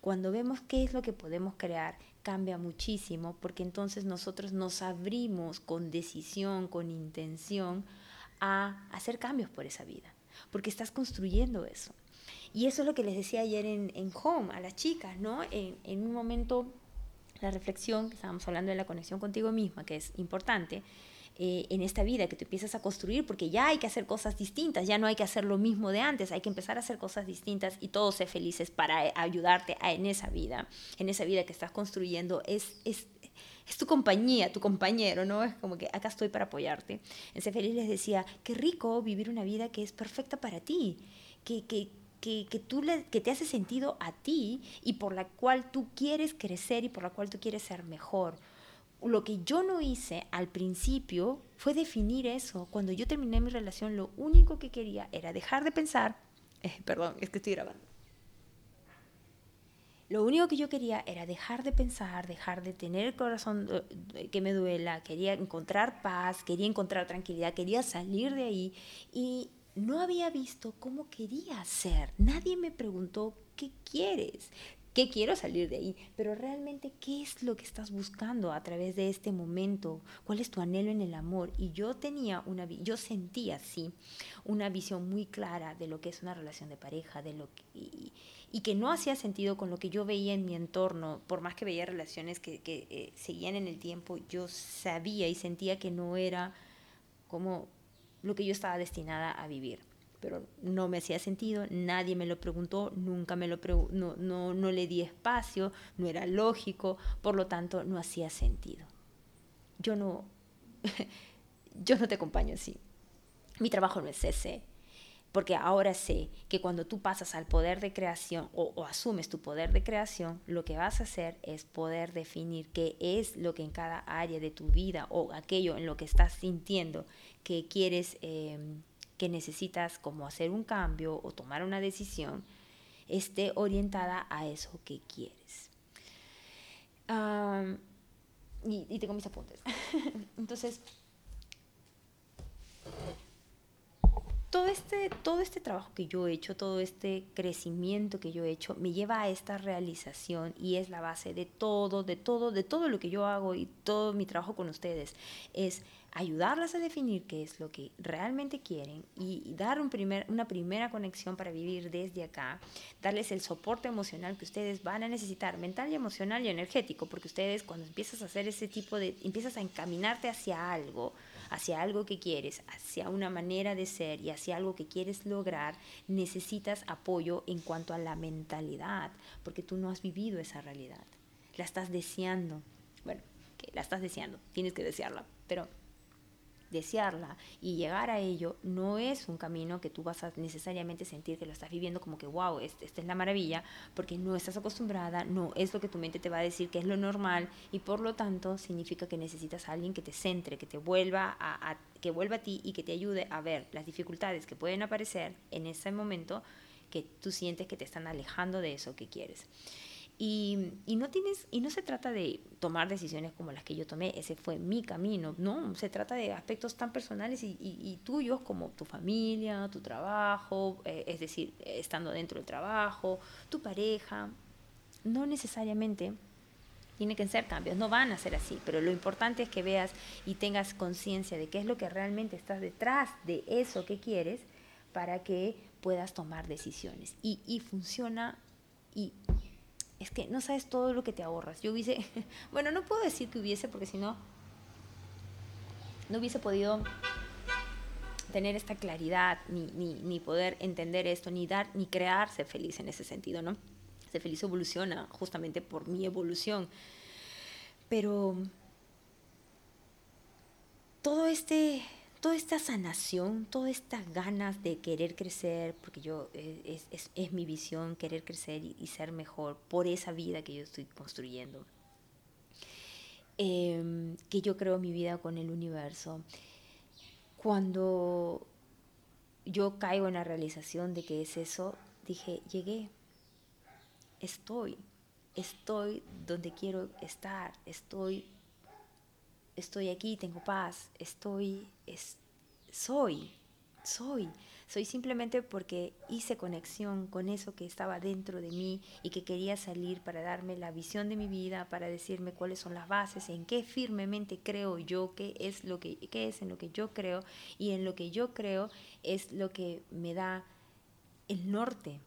A: Cuando vemos qué es lo que podemos crear, cambia muchísimo porque entonces nosotros nos abrimos con decisión, con intención a hacer cambios por esa vida, porque estás construyendo eso. Y eso es lo que les decía ayer en, en Home a las chicas, ¿no? En, en un momento la reflexión, que estábamos hablando de la conexión contigo misma, que es importante, eh, en esta vida que te empiezas a construir, porque ya hay que hacer cosas distintas, ya no hay que hacer lo mismo de antes, hay que empezar a hacer cosas distintas y todos ser felices para eh, ayudarte en esa vida, en esa vida que estás construyendo, es, es, es tu compañía, tu compañero, ¿no? Es como que acá estoy para apoyarte. En Ser Feliz les decía, qué rico vivir una vida que es perfecta para ti, que, que, que, tú le, que te hace sentido a ti y por la cual tú quieres crecer y por la cual tú quieres ser mejor. Lo que yo no hice al principio fue definir eso. Cuando yo terminé mi relación, lo único que quería era dejar de pensar, eh, perdón, es que estoy grabando. Lo único que yo quería era dejar de pensar, dejar de tener el corazón eh, que me duela, quería encontrar paz, quería encontrar tranquilidad, quería salir de ahí y no había visto cómo quería ser. Nadie me preguntó, ¿qué quieres? que quiero salir de ahí, pero realmente qué es lo que estás buscando a través de este momento, cuál es tu anhelo en el amor. Y yo tenía una, yo sentía así una visión muy clara de lo que es una relación de pareja, de lo que, y, que no hacía sentido con lo que yo veía en mi entorno, por más que veía relaciones que, que eh, seguían en el tiempo, yo sabía y sentía que no era como lo que yo estaba destinada a vivir pero no me hacía sentido, nadie me lo preguntó, nunca me lo no, no, no le di espacio, no era lógico, por lo tanto no hacía sentido. Yo no, yo no te acompaño así. Mi trabajo no es ese, porque ahora sé que cuando tú pasas al poder de creación o, asumes tu poder de creación, lo que vas a hacer es poder definir qué es lo que en cada área de tu vida o aquello en lo que estás sintiendo que quieres eh, que necesitas como hacer un cambio o tomar una decisión esté orientada a eso que quieres. y, y, tengo mis apuntes. Entonces, todo este, todo este trabajo que yo he hecho, todo este crecimiento que yo he hecho, me lleva a esta realización y es la base de todo, de todo, de todo lo que yo hago y todo mi trabajo con ustedes. Es ayudarlas a definir qué es lo que realmente quieren y, dar un primer, una primera conexión para vivir desde acá, darles el soporte emocional que ustedes van a necesitar, mental y emocional y energético, porque ustedes cuando empiezas a hacer ese tipo de, empiezas a encaminarte hacia algo, hacia algo que quieres, hacia una manera de ser y hacia algo que quieres lograr, necesitas apoyo en cuanto a la mentalidad, porque tú no has vivido esa realidad, la estás deseando, bueno, que la estás deseando, tienes que desearla, pero desearla y llegar a ello no es un camino que tú vas a necesariamente sentir que lo estás viviendo como que, wow, esta es la maravilla, porque no estás acostumbrada, no es lo que tu mente te va a decir que es lo normal y por lo tanto significa que necesitas a alguien que te centre, que te vuelva a, que vuelva a ti y que te ayude a ver las dificultades que pueden aparecer en ese momento que tú sientes que te están alejando de eso que quieres. Y, no tienes, y no se trata de tomar decisiones como las que yo tomé, ese fue mi camino, no, se trata de aspectos tan personales y, tuyos como tu familia, tu trabajo, eh, es decir, estando dentro del trabajo, tu pareja, no necesariamente tiene que ser cambios, no van a ser así, pero lo importante es que veas y tengas conciencia de qué es lo que realmente estás detrás de eso que quieres para que puedas tomar decisiones. Y, y funciona y es que no sabes todo lo que te ahorras. Yo hubiese, bueno, no puedo decir que hubiese porque si no, no hubiese podido tener esta claridad, ni, ni, poder entender esto, ni dar, ni crearse feliz en ese sentido, ¿no? Ser feliz evoluciona justamente por mi evolución. Pero todo este toda esta sanación, todas estas ganas de querer crecer, porque yo eh, es, mi visión querer crecer y, ser mejor por esa vida que yo estoy construyendo, em, que yo creo mi vida con el universo. Cuando yo caigo en la realización de que es eso, dije, llegué, estoy, estoy donde quiero estar, estoy estoy aquí, tengo paz, estoy, es, soy, soy. Soy simplemente porque hice conexión con eso que estaba dentro de mí y que quería salir para darme la visión de mi vida, para decirme cuáles son las bases, en qué firmemente creo yo, qué es lo que qué es en lo que yo creo y en lo que yo creo es lo que me da el norte.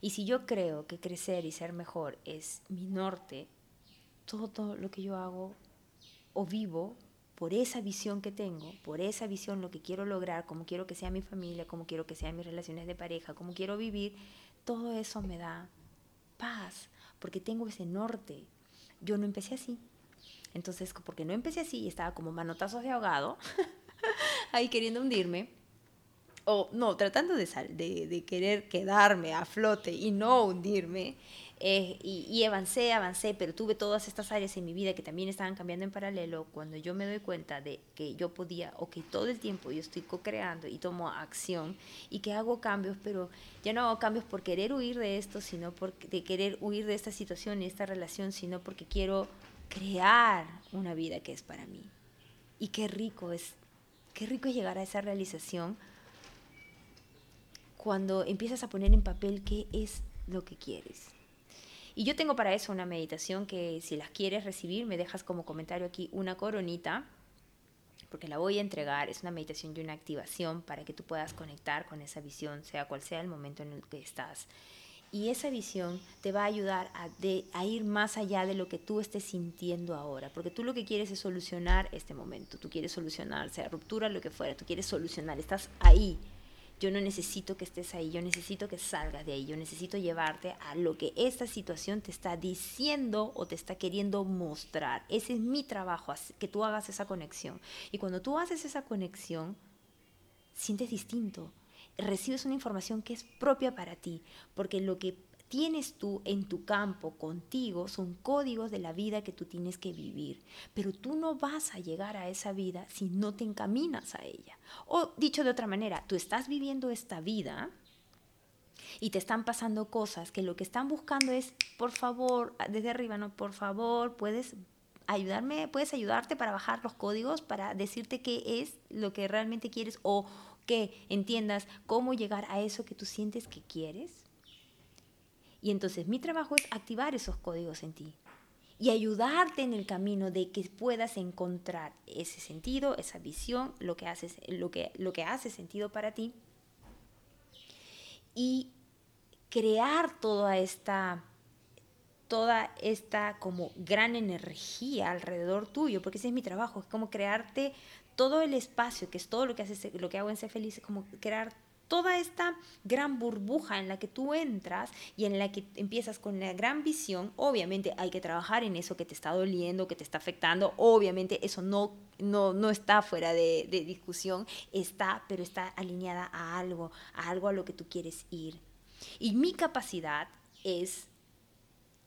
A: Y si yo creo que crecer y ser mejor es mi norte, todo lo que yo hago o vivo por esa visión que tengo, por esa visión, lo que quiero lograr, como quiero que sea mi familia, como quiero que sean mis relaciones de pareja, como quiero vivir, todo eso me da paz, porque tengo ese norte. Yo no empecé así. Entonces, porque no empecé así, estaba como manotazos de ahogado, ahí queriendo hundirme, o no, tratando de, de, de querer quedarme a flote y no hundirme, eh, y, avancé, avancé, pero tuve todas estas áreas en mi vida que también estaban cambiando en paralelo. Cuando yo me doy cuenta de que yo podía, o que todo el tiempo yo estoy co-creando y tomo acción y que hago cambios, pero ya no hago cambios por querer huir de esto, sino por de querer huir de esta situación y esta relación, sino porque quiero crear una vida que es para mí. Y qué rico es, qué rico es llegar a esa realización cuando empiezas a poner en papel qué es lo que quieres Y yo tengo para eso una meditación que si las quieres recibir, me dejas como comentario aquí una coronita, porque la voy a entregar. Es una meditación y una activación para que tú puedas conectar con esa visión, sea cual sea el momento en el que estás. Y esa visión te va a ayudar a, ir más allá de lo que tú estés sintiendo ahora, porque tú lo que quieres es solucionar este momento, tú quieres solucionar, sea ruptura, lo que fuera, tú quieres solucionar, estás ahí, yo no necesito que estés ahí, yo necesito que salgas de ahí, yo necesito llevarte a lo que esta situación te está diciendo o te está queriendo mostrar. Ese es mi trabajo, que tú hagas esa conexión. Y cuando tú haces esa conexión, sientes distinto, recibes una información que es propia para ti, porque lo que tienes tú en tu campo contigo son códigos de la vida que tú tienes que vivir, pero tú no vas a llegar a esa vida si no te encaminas a ella. O dicho de otra manera, tú estás viviendo esta vida y te están pasando cosas que lo que están buscando es, por favor, desde arriba, no, por favor, puedes ayudarme, puedes ayudarte para bajar los códigos, para decirte qué es lo que realmente quieres o que entiendas cómo llegar a eso que tú sientes que quieres. Y entonces mi trabajo es activar esos códigos en ti y ayudarte en el camino de que puedas encontrar ese sentido, esa visión, lo que, haces, lo que, lo que hace sentido para ti. Y crear toda esta toda esta como gran energía alrededor tuyo, porque ese es mi trabajo, es como crearte todo el espacio, que es todo lo que haces, lo que hago en ser feliz, es como crear toda esta gran burbuja en la que tú entras y en la que empiezas con la gran visión, obviamente hay que trabajar en eso que te está doliendo, que te está afectando, obviamente eso no, no, no está fuera de, de discusión, está, pero está alineada a algo, a algo a lo que tú quieres ir. Y mi capacidad es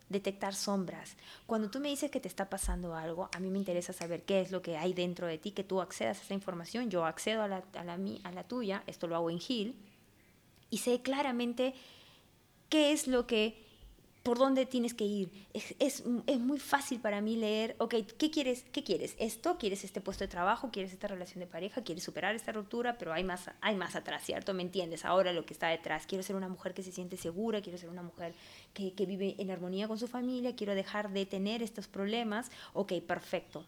A: detectar sombras. Cuando tú me dices que te está pasando algo, a mí me interesa saber qué es lo que hay dentro de ti, que tú accedas a esa información, yo accedo a la, a la, a la tuya, esto lo hago en Gil, y sé claramente qué es lo que por dónde tienes que ir. Es, es, es, muy fácil para mí leer, ok, ¿qué quieres? ¿Qué quieres? ¿Esto? ¿Quieres este puesto de trabajo? ¿Quieres esta relación de pareja? ¿Quieres superar esta ruptura? Pero hay más, hay más atrás, ¿cierto? ¿Me entiendes? Ahora lo que está detrás. Quiero ser una mujer que se siente segura, quiero ser una mujer que, que vive en armonía con su familia, quiero dejar de tener estos problemas. Ok, perfecto.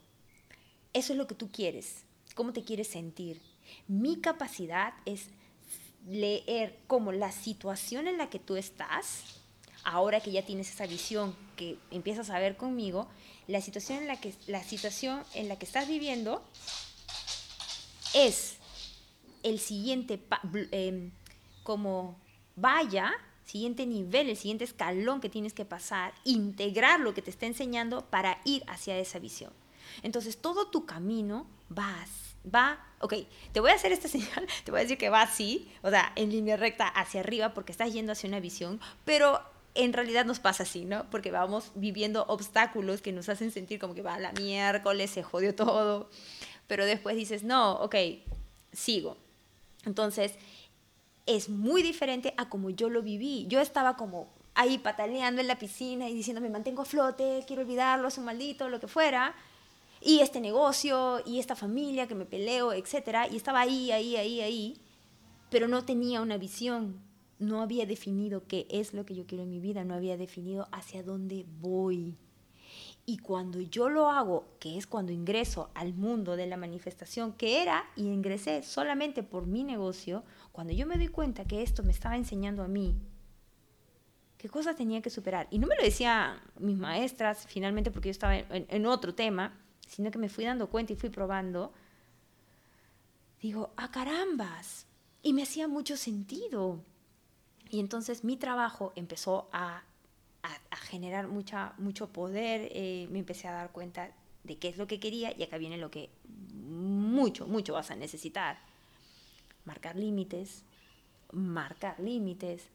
A: Eso es lo que tú quieres. ¿Cómo te quieres sentir? Mi capacidad es leer como la situación en la que tú estás, ahora que ya tienes esa visión que empiezas a ver conmigo, la situación en la que, la situación en la que estás viviendo es el siguiente, eh, como vaya, siguiente nivel, el siguiente escalón que tienes que pasar, integrar lo que te está enseñando para ir hacia esa visión. Entonces todo tu camino va, va, ok, te voy a hacer esta señal, te voy a decir que va así, o sea, en línea recta hacia arriba porque estás yendo hacia una visión, pero en realidad nos pasa así, ¿no? Porque vamos viviendo obstáculos que nos hacen sentir como que va la miércoles, se jodió todo, pero después dices, no, ok, sigo. Entonces, es muy diferente a como yo lo viví. Yo estaba como ahí pataleando en la piscina y diciendo, me mantengo a flote, quiero olvidarlo, es un maldito, lo que fuera. Y este negocio, y esta familia que me peleo, etcétera. Y estaba ahí, ahí, ahí, ahí, pero no tenía una visión no había definido qué es lo que yo quiero en mi vida, no había definido hacia dónde voy. Y cuando yo lo hago, que es cuando ingreso al mundo de la manifestación, que era y ingresé solamente por mi negocio, cuando yo me doy cuenta que esto me estaba enseñando a mí, qué cosas tenía que superar. Y no me lo decían mis maestras finalmente porque yo estaba en, otro tema, sino que me fui dando cuenta y fui probando. Digo, ah, carambas. Y me hacía mucho sentido. Y entonces mi trabajo empezó a, generar mucha, mucho poder, eh, me empecé a dar cuenta de qué es lo que quería y acá viene lo que mucho, mucho vas a necesitar. Marcar límites, marcar límites,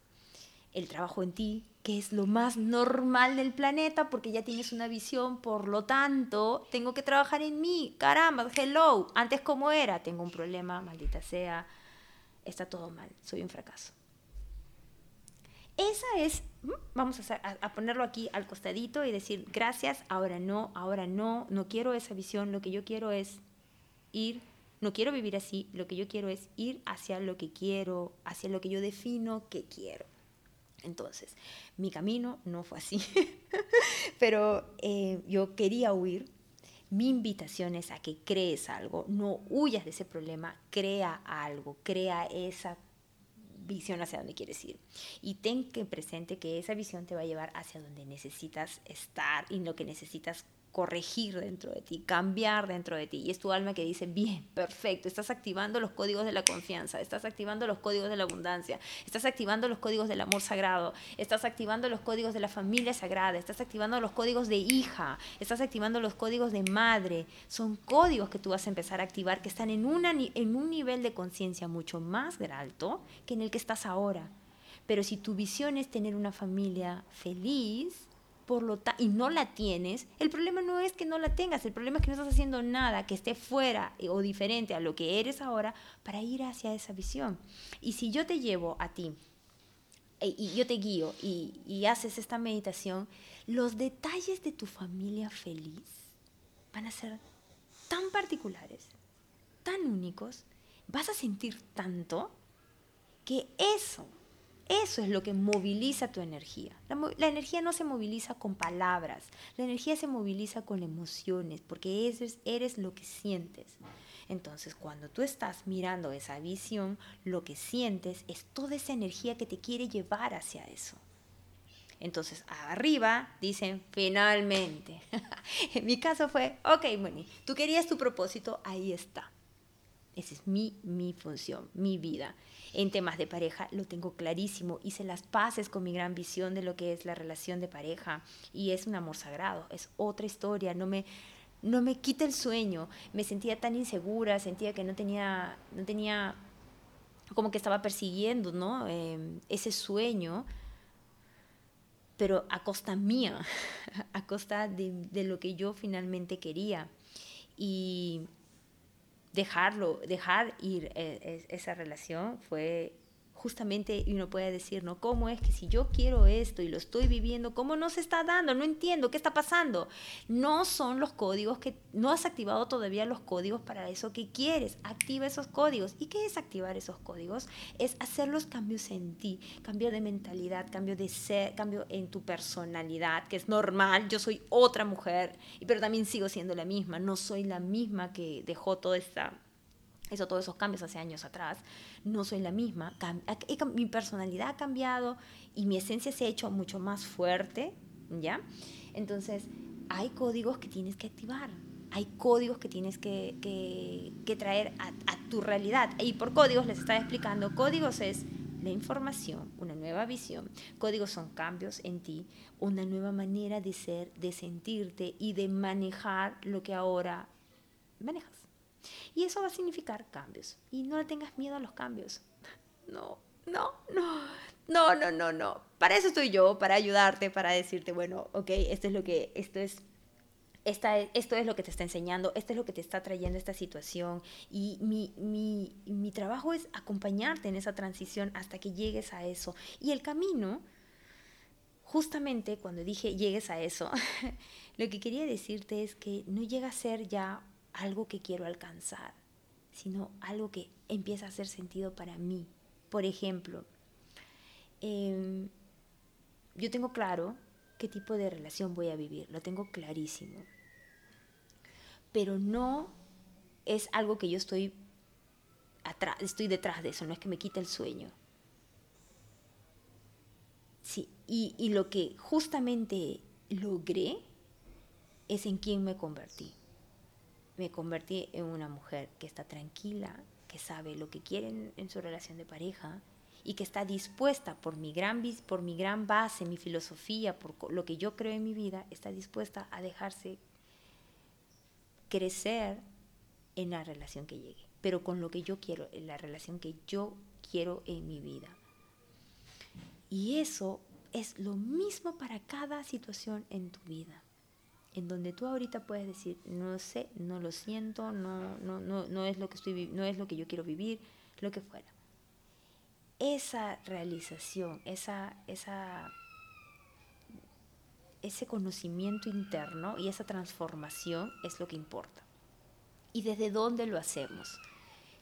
A: el trabajo en ti, que es lo más normal del planeta porque ya tienes una visión, por lo tanto, tengo que trabajar en mí, caramba, hello, antes como era, tengo un problema, maldita sea, está todo mal, soy un fracaso. Esa es, mm, vamos a, ponerlo aquí al costadito y decir, gracias, ahora no, ahora no, no quiero esa visión, lo que yo quiero es ir, no quiero vivir así, lo que yo quiero es ir hacia lo que quiero, hacia lo que yo defino que quiero. Entonces, mi camino no fue así, pero eh, yo quería huir. Mi invitación es a que crees algo, no huyas de ese problema, crea algo, crea esa visión hacia donde quieres ir. Y ten que presente que esa visión te va a llevar hacia donde necesitas estar y lo que necesitas corregir dentro de ti, cambiar dentro de ti. Y es tu alma que dice, bien, perfecto, estás activando los códigos de la confianza, estás activando los códigos de la abundancia, estás activando los códigos del amor sagrado, estás activando los códigos de la familia sagrada, estás activando los códigos de hija, estás activando los códigos de madre. Son códigos que tú vas a empezar a activar que están en, una, en un nivel de conciencia mucho más alto que en el que estás ahora. Pero si tu visión es tener una familia feliz, por lo y no la tienes, el problema no es que no la tengas, el problema es que no estás haciendo nada que esté fuera eh, o diferente a lo que eres ahora para ir hacia esa visión. Y si yo te llevo a ti eh, y yo te guío y, y haces esta meditación, los detalles de tu familia feliz van a ser tan particulares, tan únicos, vas a sentir tanto que eso eso es lo que moviliza tu energía. La, energía no se moviliza con palabras, la energía se moviliza con emociones, porque eres, lo que sientes. Entonces, cuando tú estás mirando esa visión, lo que sientes es toda esa energía que te quiere llevar hacia eso. Entonces, arriba dicen, finalmente. en mi caso fue, ok, Moni, tú querías tu propósito, ahí está. Esa es mi, mi función, mi vida en temas de pareja lo tengo clarísimo. Hice las paces con mi gran visión de lo que es la relación de pareja y es un amor sagrado, es otra historia, no me no me quita el sueño. Me sentía tan insegura, sentía que no tenía no tenía como que estaba persiguiendo, ¿no? Em, ese sueño pero a costa mía, a costa de, de, lo que yo finalmente quería. Y dejarlo, dejar ir eh, esa relación fue justamente y uno puede decir, ¿no? ¿Cómo es que si yo quiero esto y lo estoy viviendo, cómo no se está dando? No entiendo, ¿qué está pasando? No son los códigos que, no has activado todavía los códigos para eso que quieres. Activa esos códigos. ¿Y qué es activar esos códigos? Es hacer los cambios en ti, cambio de mentalidad, cambio de ser, cambio en tu personalidad, que es normal. Yo soy otra mujer, pero también sigo siendo la misma. No soy la misma que dejó toda esta eso, todos esos cambios hace años atrás, no soy la misma, mi personalidad ha cambiado y mi esencia se ha hecho mucho más fuerte, ¿ya? Entonces, hay códigos que tienes que activar, hay códigos que tienes que, que, traer a, a, tu realidad. Y por códigos les estaba explicando, códigos es la información, una nueva visión, códigos son cambios en ti, una nueva manera de ser, de sentirte y de manejar lo que ahora manejas. Y eso va a significar cambios. Y no le tengas miedo a los cambios. No, no, no, no, no, no, no. Para eso estoy yo, para ayudarte, para decirte, bueno, ok, esto es lo que, esto es esta, esto es lo que te está enseñando, esto es lo que te está trayendo esta situación y mi, mi, mi, trabajo es acompañarte en esa transición hasta que llegues a eso. Y el camino, justamente cuando dije llegues a eso, lo que quería decirte es que no llega a ser ya algo que quiero alcanzar, sino algo que empieza a hacer sentido para mí. Por ejemplo, em, yo tengo claro qué tipo de relación voy a vivir, lo tengo clarísimo. Pero no es algo que yo estoy atrás, estoy detrás de eso, no es que me quite el sueño. Sí, y, lo que justamente logré es en quien me convertí me convertí en una mujer que está tranquila, que sabe lo que quiere en, su relación de pareja y que está dispuesta por mi gran por mi gran base, mi filosofía, por lo que yo creo en mi vida, está dispuesta a dejarse crecer en la relación que llegue, pero con lo que yo quiero, en la relación que yo quiero en mi vida. Y eso es lo mismo para cada situación en tu vida en donde tú ahorita puedes decir, no sé, no lo siento, no, no, no, no, es, lo que estoy, no es lo que yo quiero vivir, lo que fuera. Esa realización, esa, esa, ese conocimiento interno y esa transformación es lo que importa. ¿Y desde dónde lo hacemos?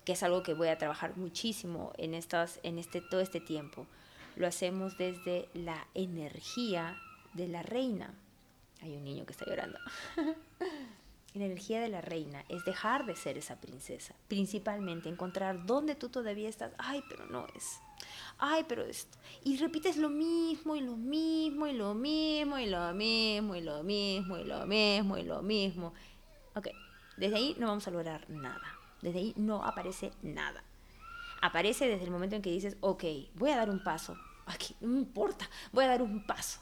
A: Que es algo que voy a trabajar muchísimo en, estas, en este, todo este tiempo. lo hacemos desde la energía de la reina. Hay un niño que está llorando. la energía de la reina es dejar de ser esa princesa. Principalmente encontrar dónde tú todavía estás. Ay, pero no es. Ay, pero esto. Y repites lo mismo y lo mismo y lo mismo y lo mismo y lo mismo y lo mismo y lo mismo. Ok, desde ahí no vamos a lograr nada. Desde ahí no aparece nada. Aparece desde el momento en que dices, ok, voy a dar un paso. Aquí, no importa, voy a dar un paso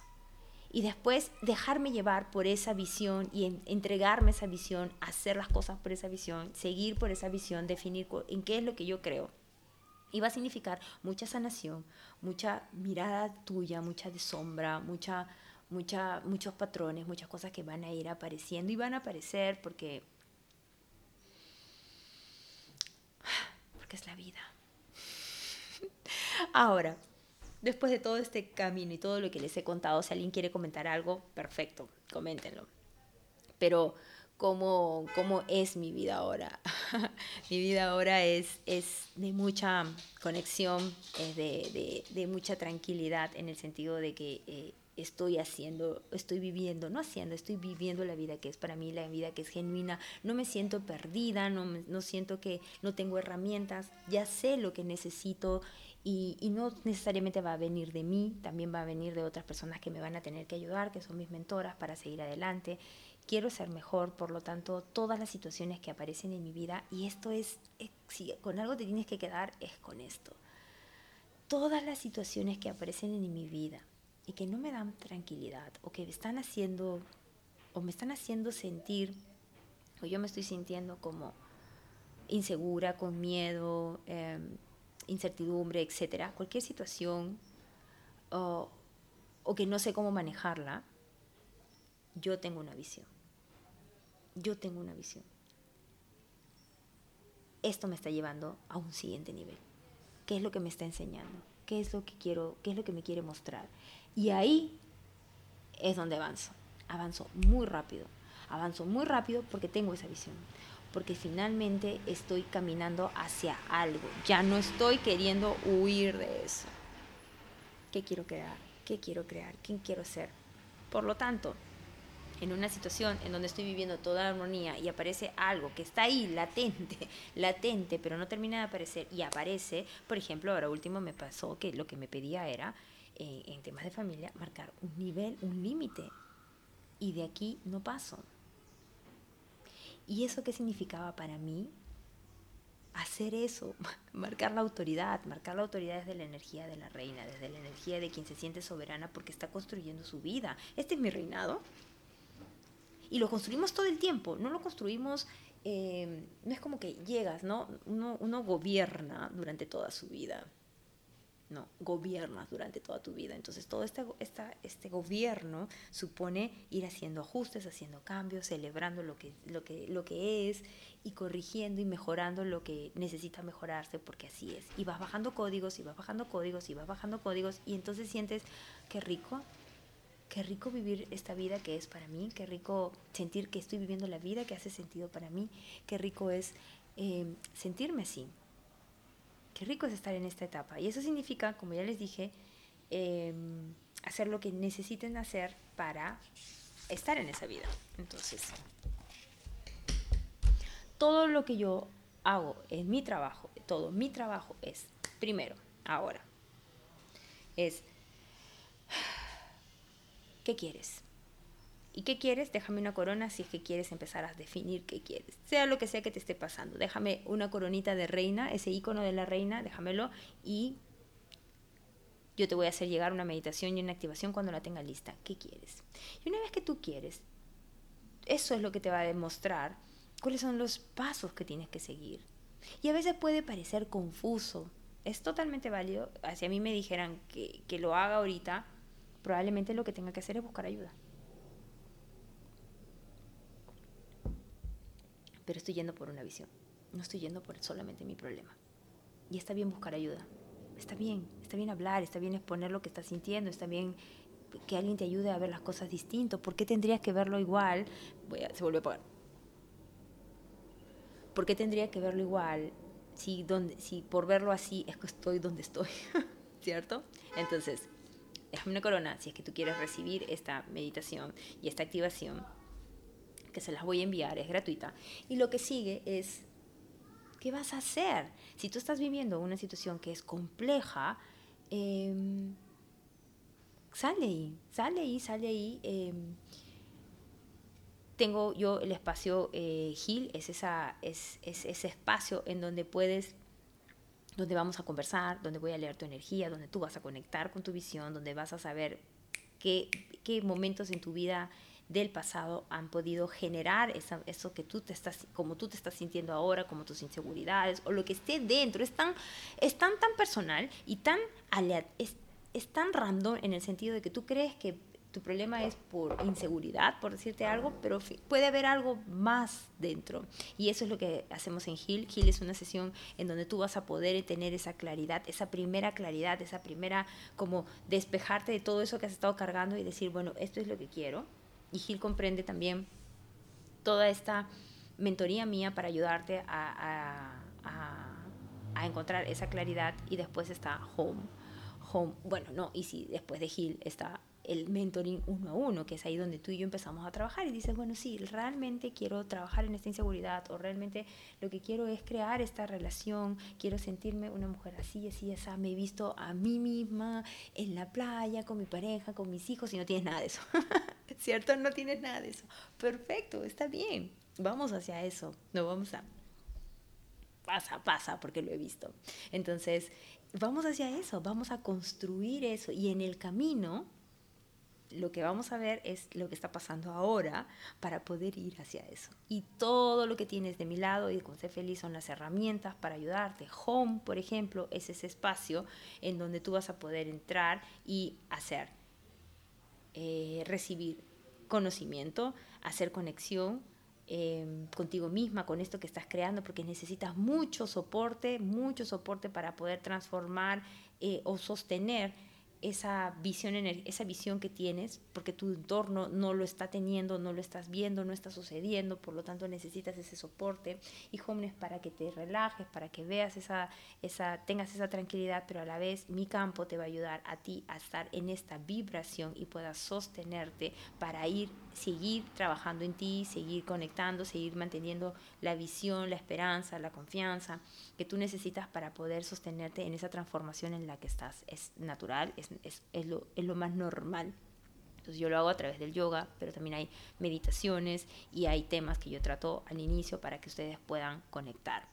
A: y después dejarme llevar por esa visión y entregarme esa visión, hacer las cosas por esa visión, seguir por esa visión, definir en qué es lo que yo creo. Y va a significar mucha sanación, mucha mirada tuya, mucha de sombra, mucha, mucha, muchos patrones, muchas cosas que van a ir apareciendo y van a aparecer porque, porque es la vida. Ahora, después de todo este camino y todo lo que les he contado, si alguien quiere comentar algo, perfecto, coméntenlo. Pero, ¿cómo, cómo es mi vida ahora? mi vida ahora es, es de mucha conexión, es de, de, mucha tranquilidad en el sentido de que eh, estoy haciendo, estoy viviendo, no haciendo, estoy viviendo la vida que es para mí, la vida que es genuina. No me siento perdida, no, no siento que no tengo herramientas, ya sé lo que necesito y, no necesariamente va a venir de mí, también va a venir de otras personas que me van a tener que ayudar, que son mis mentoras para seguir adelante. Quiero ser mejor, por lo tanto, todas las situaciones que aparecen en mi vida, y esto es, si con algo te tienes que quedar, es con esto. Todas las situaciones que aparecen en mi vida y que no me dan tranquilidad o que me están haciendo o me están haciendo sentir o yo me estoy sintiendo como insegura, con miedo, eh, incertidumbre, etcétera, cualquier situación o, que no sé cómo manejarla, yo tengo una visión. Yo tengo una visión. Esto me está llevando a un siguiente nivel. ¿Qué es lo que me está enseñando? ¿Qué es lo que quiero? ¿Qué es lo que me quiere mostrar? Y ahí es donde avanzo. Avanzo muy rápido. Avanzo muy rápido porque tengo esa visión porque finalmente estoy caminando hacia algo. Ya no estoy queriendo huir de eso. ¿Qué quiero crear? ¿Qué quiero crear? ¿Quién quiero ser? Por lo tanto, en una situación en donde estoy viviendo toda armonía y aparece algo que está ahí, latente, latente, pero no termina de aparecer y aparece, por ejemplo, ahora último me pasó que lo que me pedía era, eh, en temas de familia, marcar un nivel, un límite. Y de aquí no paso. ¿Y eso qué significaba para mí? Hacer eso, marcar la autoridad, marcar la autoridad desde la energía de la reina, desde la energía de quien se siente soberana porque está construyendo su vida. Este es mi reinado. Y lo construimos todo el tiempo, no lo construimos, eh, no es como que llegas, ¿no? Uno, uno gobierna durante toda su vida no, gobiernas durante toda tu vida. Entonces todo este, este gobierno supone ir haciendo ajustes, haciendo cambios, celebrando lo que, lo, que, lo que es y corrigiendo y mejorando lo que necesita mejorarse porque así es. Y vas bajando códigos y vas bajando códigos y vas bajando códigos y entonces sientes, qué rico, qué rico vivir esta vida que es para mí, qué rico sentir que estoy viviendo la vida que hace sentido para mí, qué rico es eh, sentirme así qué rico es estar en esta etapa. Y eso significa, como ya les dije, em, hacer lo que necesiten hacer para estar en esa vida. Entonces, todo lo que yo hago en mi trabajo, todo mi trabajo es, primero, ahora, es, ¿qué quieres? ¿Y qué quieres? Déjame una corona si es que quieres empezar a definir qué quieres. Sea lo que sea que te esté pasando. Déjame una coronita de reina, ese icono de la reina, déjamelo y yo te voy a hacer llegar una meditación y una activación cuando la tenga lista. ¿Qué quieres? Y una vez que tú quieres, eso es lo que te va a demostrar cuáles son los pasos que tienes que seguir. Y a veces puede parecer confuso. Es totalmente válido. Si a mí me dijeran que, que lo haga ahorita, probablemente lo que tenga que hacer es buscar ayuda. Pero estoy yendo por una visión, no estoy yendo por solamente mi problema. Y está bien buscar ayuda, está bien, está bien hablar, está bien exponer lo que estás sintiendo, está bien que alguien te ayude a ver las cosas distinto. ¿Por qué tendrías que verlo igual? Voy a, se vuelve a apagar. ¿Por qué tendría que verlo igual si, por verlo así es que estoy donde estoy? ¿cierto? Entonces, déjame una corona si es que tú quieres recibir esta meditación y esta activación, que se las voy a enviar, es gratuita. Y lo que sigue es, ¿qué vas a hacer? Si tú estás viviendo una situación que es compleja, em, sale ahí, sale ahí, sale ahí. Em, tengo yo el espacio eh, Gil, es, es, es, ese espacio en donde puedes, donde vamos a conversar, donde voy a leer tu energía, donde tú vas a conectar con tu visión, donde vas a saber qué, qué momentos en tu vida del pasado han podido generar eso que tú te estás, como tú te estás sintiendo ahora, como tus inseguridades o lo que esté dentro. Es tan, tan, personal y tan, es, es tan random en el sentido de que tú crees que tu problema es por inseguridad, por decirte algo, pero puede haber algo más dentro. Y eso es lo que hacemos en Heal. Heal es una sesión en donde tú vas a poder tener esa claridad, esa primera claridad, esa primera como despejarte de todo eso que has estado cargando y decir, bueno, esto es lo que quiero. Y Heal comprende también toda esta mentoría mía para ayudarte a, encontrar esa claridad y después está Home. Home, bueno, no, y si después de Heal está el mentoring uno a uno, que es ahí donde tú y yo empezamos a trabajar y dices, bueno, sí, realmente quiero trabajar en esta inseguridad o realmente lo que quiero es crear esta relación, quiero sentirme una mujer así, así, esa, me he visto a mí misma en la playa, con mi pareja, con mis hijos y no tienes nada de eso, ¿cierto? No tienes nada de eso. Perfecto, está bien, vamos hacia eso, no vamos a... Pasa, pasa, porque lo he visto. Entonces, vamos hacia eso, vamos a construir eso y en el camino lo que vamos a ver es lo que está pasando ahora para poder ir hacia eso. Y todo lo que tienes de mi lado y con Ser Feliz son las herramientas para ayudarte. Home, por ejemplo, es ese espacio en donde tú vas a poder entrar y hacer, eh, recibir conocimiento, hacer conexión, em, contigo misma, con esto que estás creando, porque necesitas mucho soporte, mucho soporte para poder transformar eh, o sostener esa visión, esa visión que tienes, porque tu entorno no lo está teniendo, no lo estás viendo, no está sucediendo, por lo tanto necesitas ese soporte. Y jóvenes para que te relajes, para que veas esa, esa, tengas esa tranquilidad, pero a la vez mi campo te va a ayudar a ti a estar en esta vibración y puedas sostenerte para ir, seguir trabajando en ti, seguir conectando, seguir manteniendo la visión, la esperanza, la confianza que tú necesitas para poder sostenerte en esa transformación en la que estás. Es natural, es es, lo, es lo más normal. Entonces yo lo hago a través del yoga, pero también hay meditaciones y hay temas que yo trato al inicio para que ustedes puedan conectar.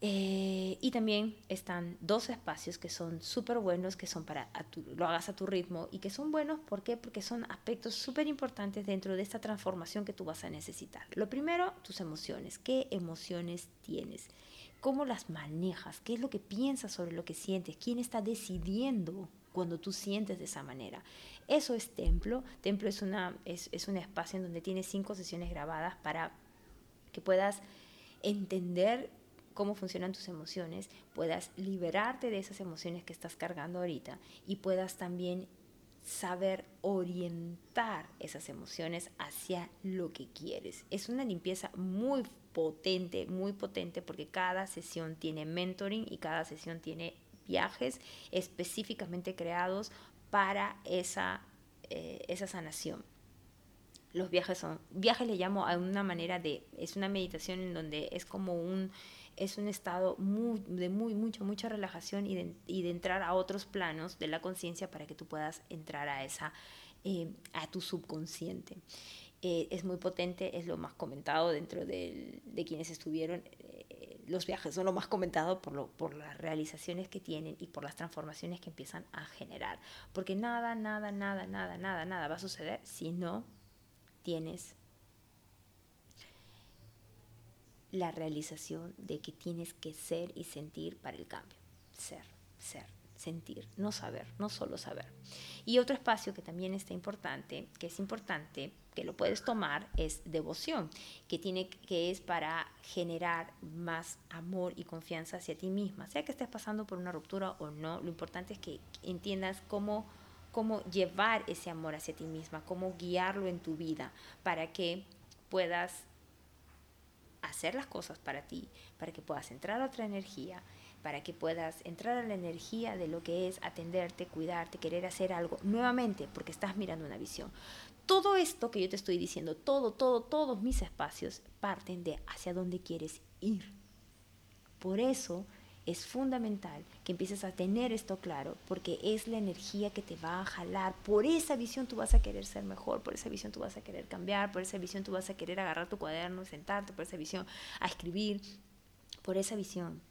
A: Eh, y también están dos espacios que son súper buenos, que son para lo hagas a tu ritmo y que son buenos, ¿por qué? Porque son aspectos súper importantes dentro de esta transformación que tú vas a necesitar. Lo primero, tus emociones. ¿Qué emociones tienes? ¿Cómo las manejas? ¿Qué es lo que piensas sobre lo que sientes? ¿Quién está decidiendo cuando tú sientes de esa manera? Eso es templo. Templo es, una, es, es un espacio en donde tienes cinco sesiones grabadas para que puedas entender cómo funcionan tus emociones, puedas liberarte de esas emociones que estás cargando ahorita y puedas también saber orientar esas emociones hacia lo que quieres. Es una limpieza muy potente, muy potente, porque cada sesión tiene mentoring y cada sesión tiene viajes específicamente creados para esa, eh, esa sanación. Los viajes son, viajes le llamo a una manera de, es una meditación en donde es como un, es un estado de muy, mucha, mucha relajación y de, y de entrar a otros planos de la conciencia para que tú puedas entrar a esa, eh, a tu subconsciente. Eh, es muy potente, es lo más comentado dentro de quienes estuvieron. Eh, los viajes son lo más comentado por, lo, por las realizaciones que tienen y por las transformaciones que empiezan a generar. Porque nada, nada, nada, nada, nada, nada va a suceder si no tienes la realización de que tienes que ser y sentir para el cambio. Ser, ser sentir, no saber, no solo saber. Y otro espacio que también está importante, que es importante, que lo puedes tomar, es devoción, que, tiene, que es para generar más amor y confianza hacia ti misma. Sea que estés pasando por una ruptura o no, lo importante es que entiendas cómo, cómo llevar ese amor hacia ti misma, cómo guiarlo en tu vida para que puedas hacer las cosas para ti, para que puedas entrar a otra energía, para que puedas entrar a la energía de lo que es atenderte, cuidarte, querer hacer algo nuevamente, porque estás mirando una visión. Todo esto que yo te estoy diciendo, todo, todo, todos mis espacios parten de hacia dónde quieres ir. Por eso es fundamental que empieces a tener esto claro, porque es la energía que te va a jalar. Por esa visión tú vas a querer ser mejor, por esa visión tú vas a querer cambiar, por esa visión tú vas a querer agarrar tu cuaderno, sentarte, por esa visión a escribir, por esa visión.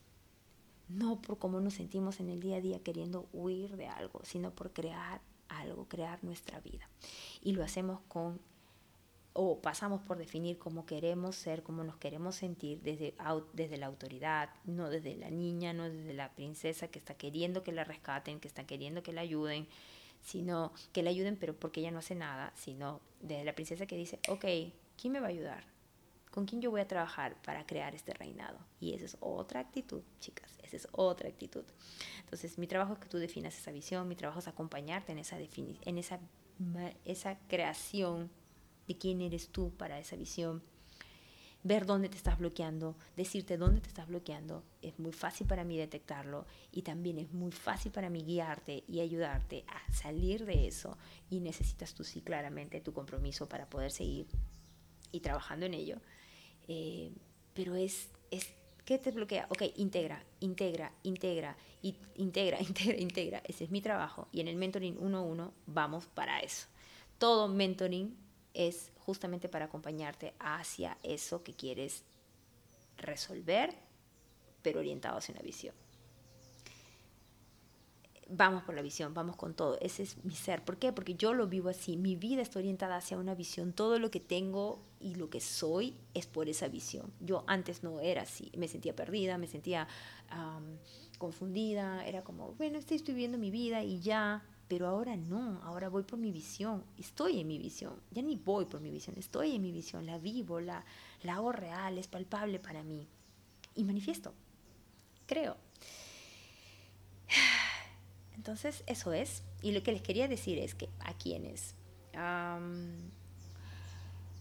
A: No por cómo nos sentimos en el día a día queriendo huir de algo, sino por crear algo, crear nuestra vida. Y lo hacemos con o pasamos por definir cómo queremos ser, cómo nos queremos sentir desde, desde la autoridad, no desde la niña, no desde la princesa que está queriendo que la rescaten, que está queriendo que la ayuden, sino que la ayuden, pero porque ella no hace nada, sino desde la princesa que dice, ok, ¿quién me va a ayudar? ¿Con quién yo voy a trabajar para crear este reinado? Y esa es otra actitud, chicas, esa es otra actitud. Entonces, mi trabajo es que tú definas esa visión, mi trabajo es acompañarte en esa, en esa, esa creación de quién eres tú para esa visión, ver dónde te estás bloqueando, decirte dónde te estás bloqueando. Es muy fácil para mí detectarlo y también es muy fácil para mí guiarte y ayudarte a salir de eso. Y necesitas tú sí claramente tu compromiso para poder seguir y trabajando en ello. Eh, pero es, es, ¿qué te bloquea? Ok, integra, integra, integra, integra, integra, integra. Ese es mi trabajo. Y en el mentoring 1-1 vamos para eso. Todo mentoring es justamente para acompañarte hacia eso que quieres resolver, pero orientado hacia una visión. Vamos por la visión, vamos con todo. Ese es mi ser. ¿Por qué? Porque yo lo vivo así. Mi vida está orientada hacia una visión. Todo lo que tengo y lo que soy es por esa visión. Yo antes no era así. Me sentía perdida, me sentía confundida. Era como, bueno, estoy viviendo mi vida y ya pero ahora no, ahora voy por mi visión, estoy en mi visión, ya ni voy por mi visión, estoy en mi visión, la vivo, la, la hago real, es palpable para mí y manifiesto, creo. Entonces, eso es. Y lo que les quería decir es que a quienes...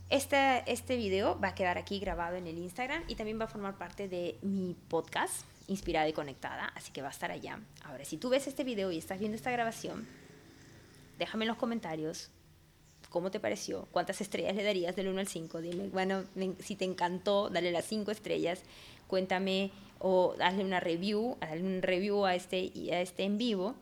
A: este, este video va a quedar aquí grabado en el Instagram y también va a formar parte de mi podcast inspirada y conectada, así que va a estar allá. Ahora, si tú ves este video y estás viendo esta grabación, déjame en los comentarios cómo te pareció, cuántas estrellas le darías del 1 al 5, dime, bueno, si te encantó, dale las 5 estrellas, cuéntame o hazle una review, un review a este, a este en vivo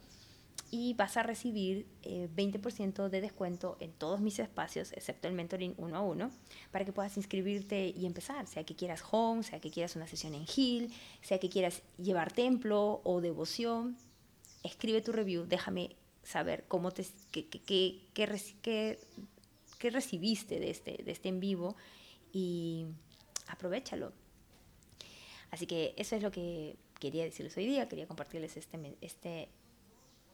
A: y vas a recibir 20% eh, de descuento en todos mis espacios, excepto el mentoring uno a uno, para que puedas inscribirte y empezar, sea que quieras home, sea que quieras una sesión en Hill, sea que quieras llevar templo o devoción. Escribe tu review, déjame saber cómo te, qué, qué, qué, qué recibiste de este, de este en vivo y aprovechalo. Así que eso es lo que quería decirles hoy día, quería compartirles este, este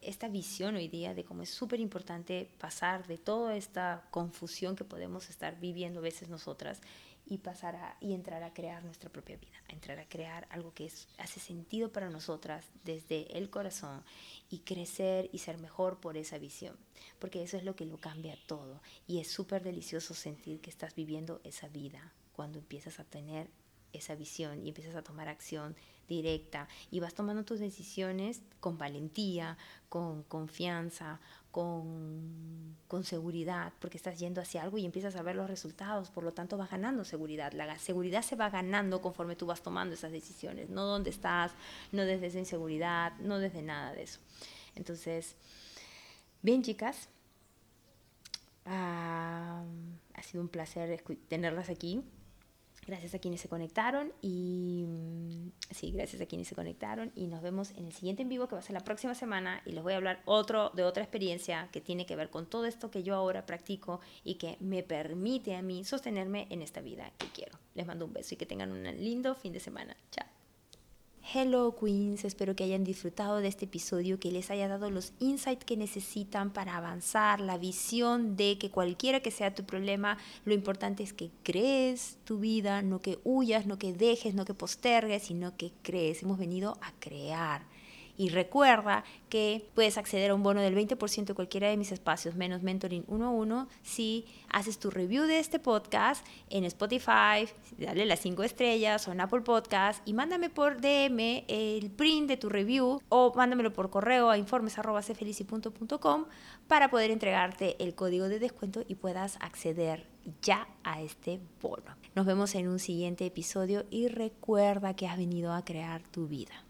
A: esta visión hoy día de cómo es súper importante pasar de toda esta confusión que podemos estar viviendo a veces nosotras y pasar a, y entrar a crear nuestra propia vida, a entrar a crear algo que hace sentido para nosotras desde el corazón y crecer y ser mejor por esa visión, porque eso es lo que lo cambia todo y es súper delicioso sentir que estás viviendo esa vida cuando empiezas a tener esa visión y empiezas a tomar acción directa y vas tomando tus decisiones con valentía, con confianza, con, con, seguridad, porque estás yendo hacia algo y empiezas a ver los resultados, por lo tanto vas ganando seguridad. La seguridad se va ganando conforme tú vas tomando esas decisiones, no donde estás, no desde esa inseguridad, no desde nada de eso. Entonces, bien chicas, ah, ha sido un placer tenerlas aquí. Gracias a quienes se conectaron y mm, sí, gracias a quienes se conectaron y nos vemos en el siguiente en vivo que va a ser la próxima semana y les voy a hablar otro de otra experiencia que tiene que ver con todo esto que yo ahora practico y que me permite a mí sostenerme en esta vida que quiero. Les mando un beso y que tengan un lindo fin de semana. Chao. Hello Queens, espero que hayan disfrutado de este episodio, que les haya dado los insights que necesitan para avanzar, la visión de que cualquiera que sea tu problema, lo importante es que crees tu vida, no que huyas, no que dejes, no que postergues, sino que crees. Hemos venido a crear Y recuerda que puedes acceder a un bono del 20% de cualquiera de mis espacios, menos mentoring 1 a 1, si haces tu review de este podcast en Spotify, dale las 5 estrellas o en Apple Podcast y mándame por DM el print de tu review o mándamelo por correo a informes.cfelici.com para poder entregarte el código de descuento y puedas acceder ya a este bono. Nos vemos en un siguiente episodio y recuerda que has venido a crear tu vida.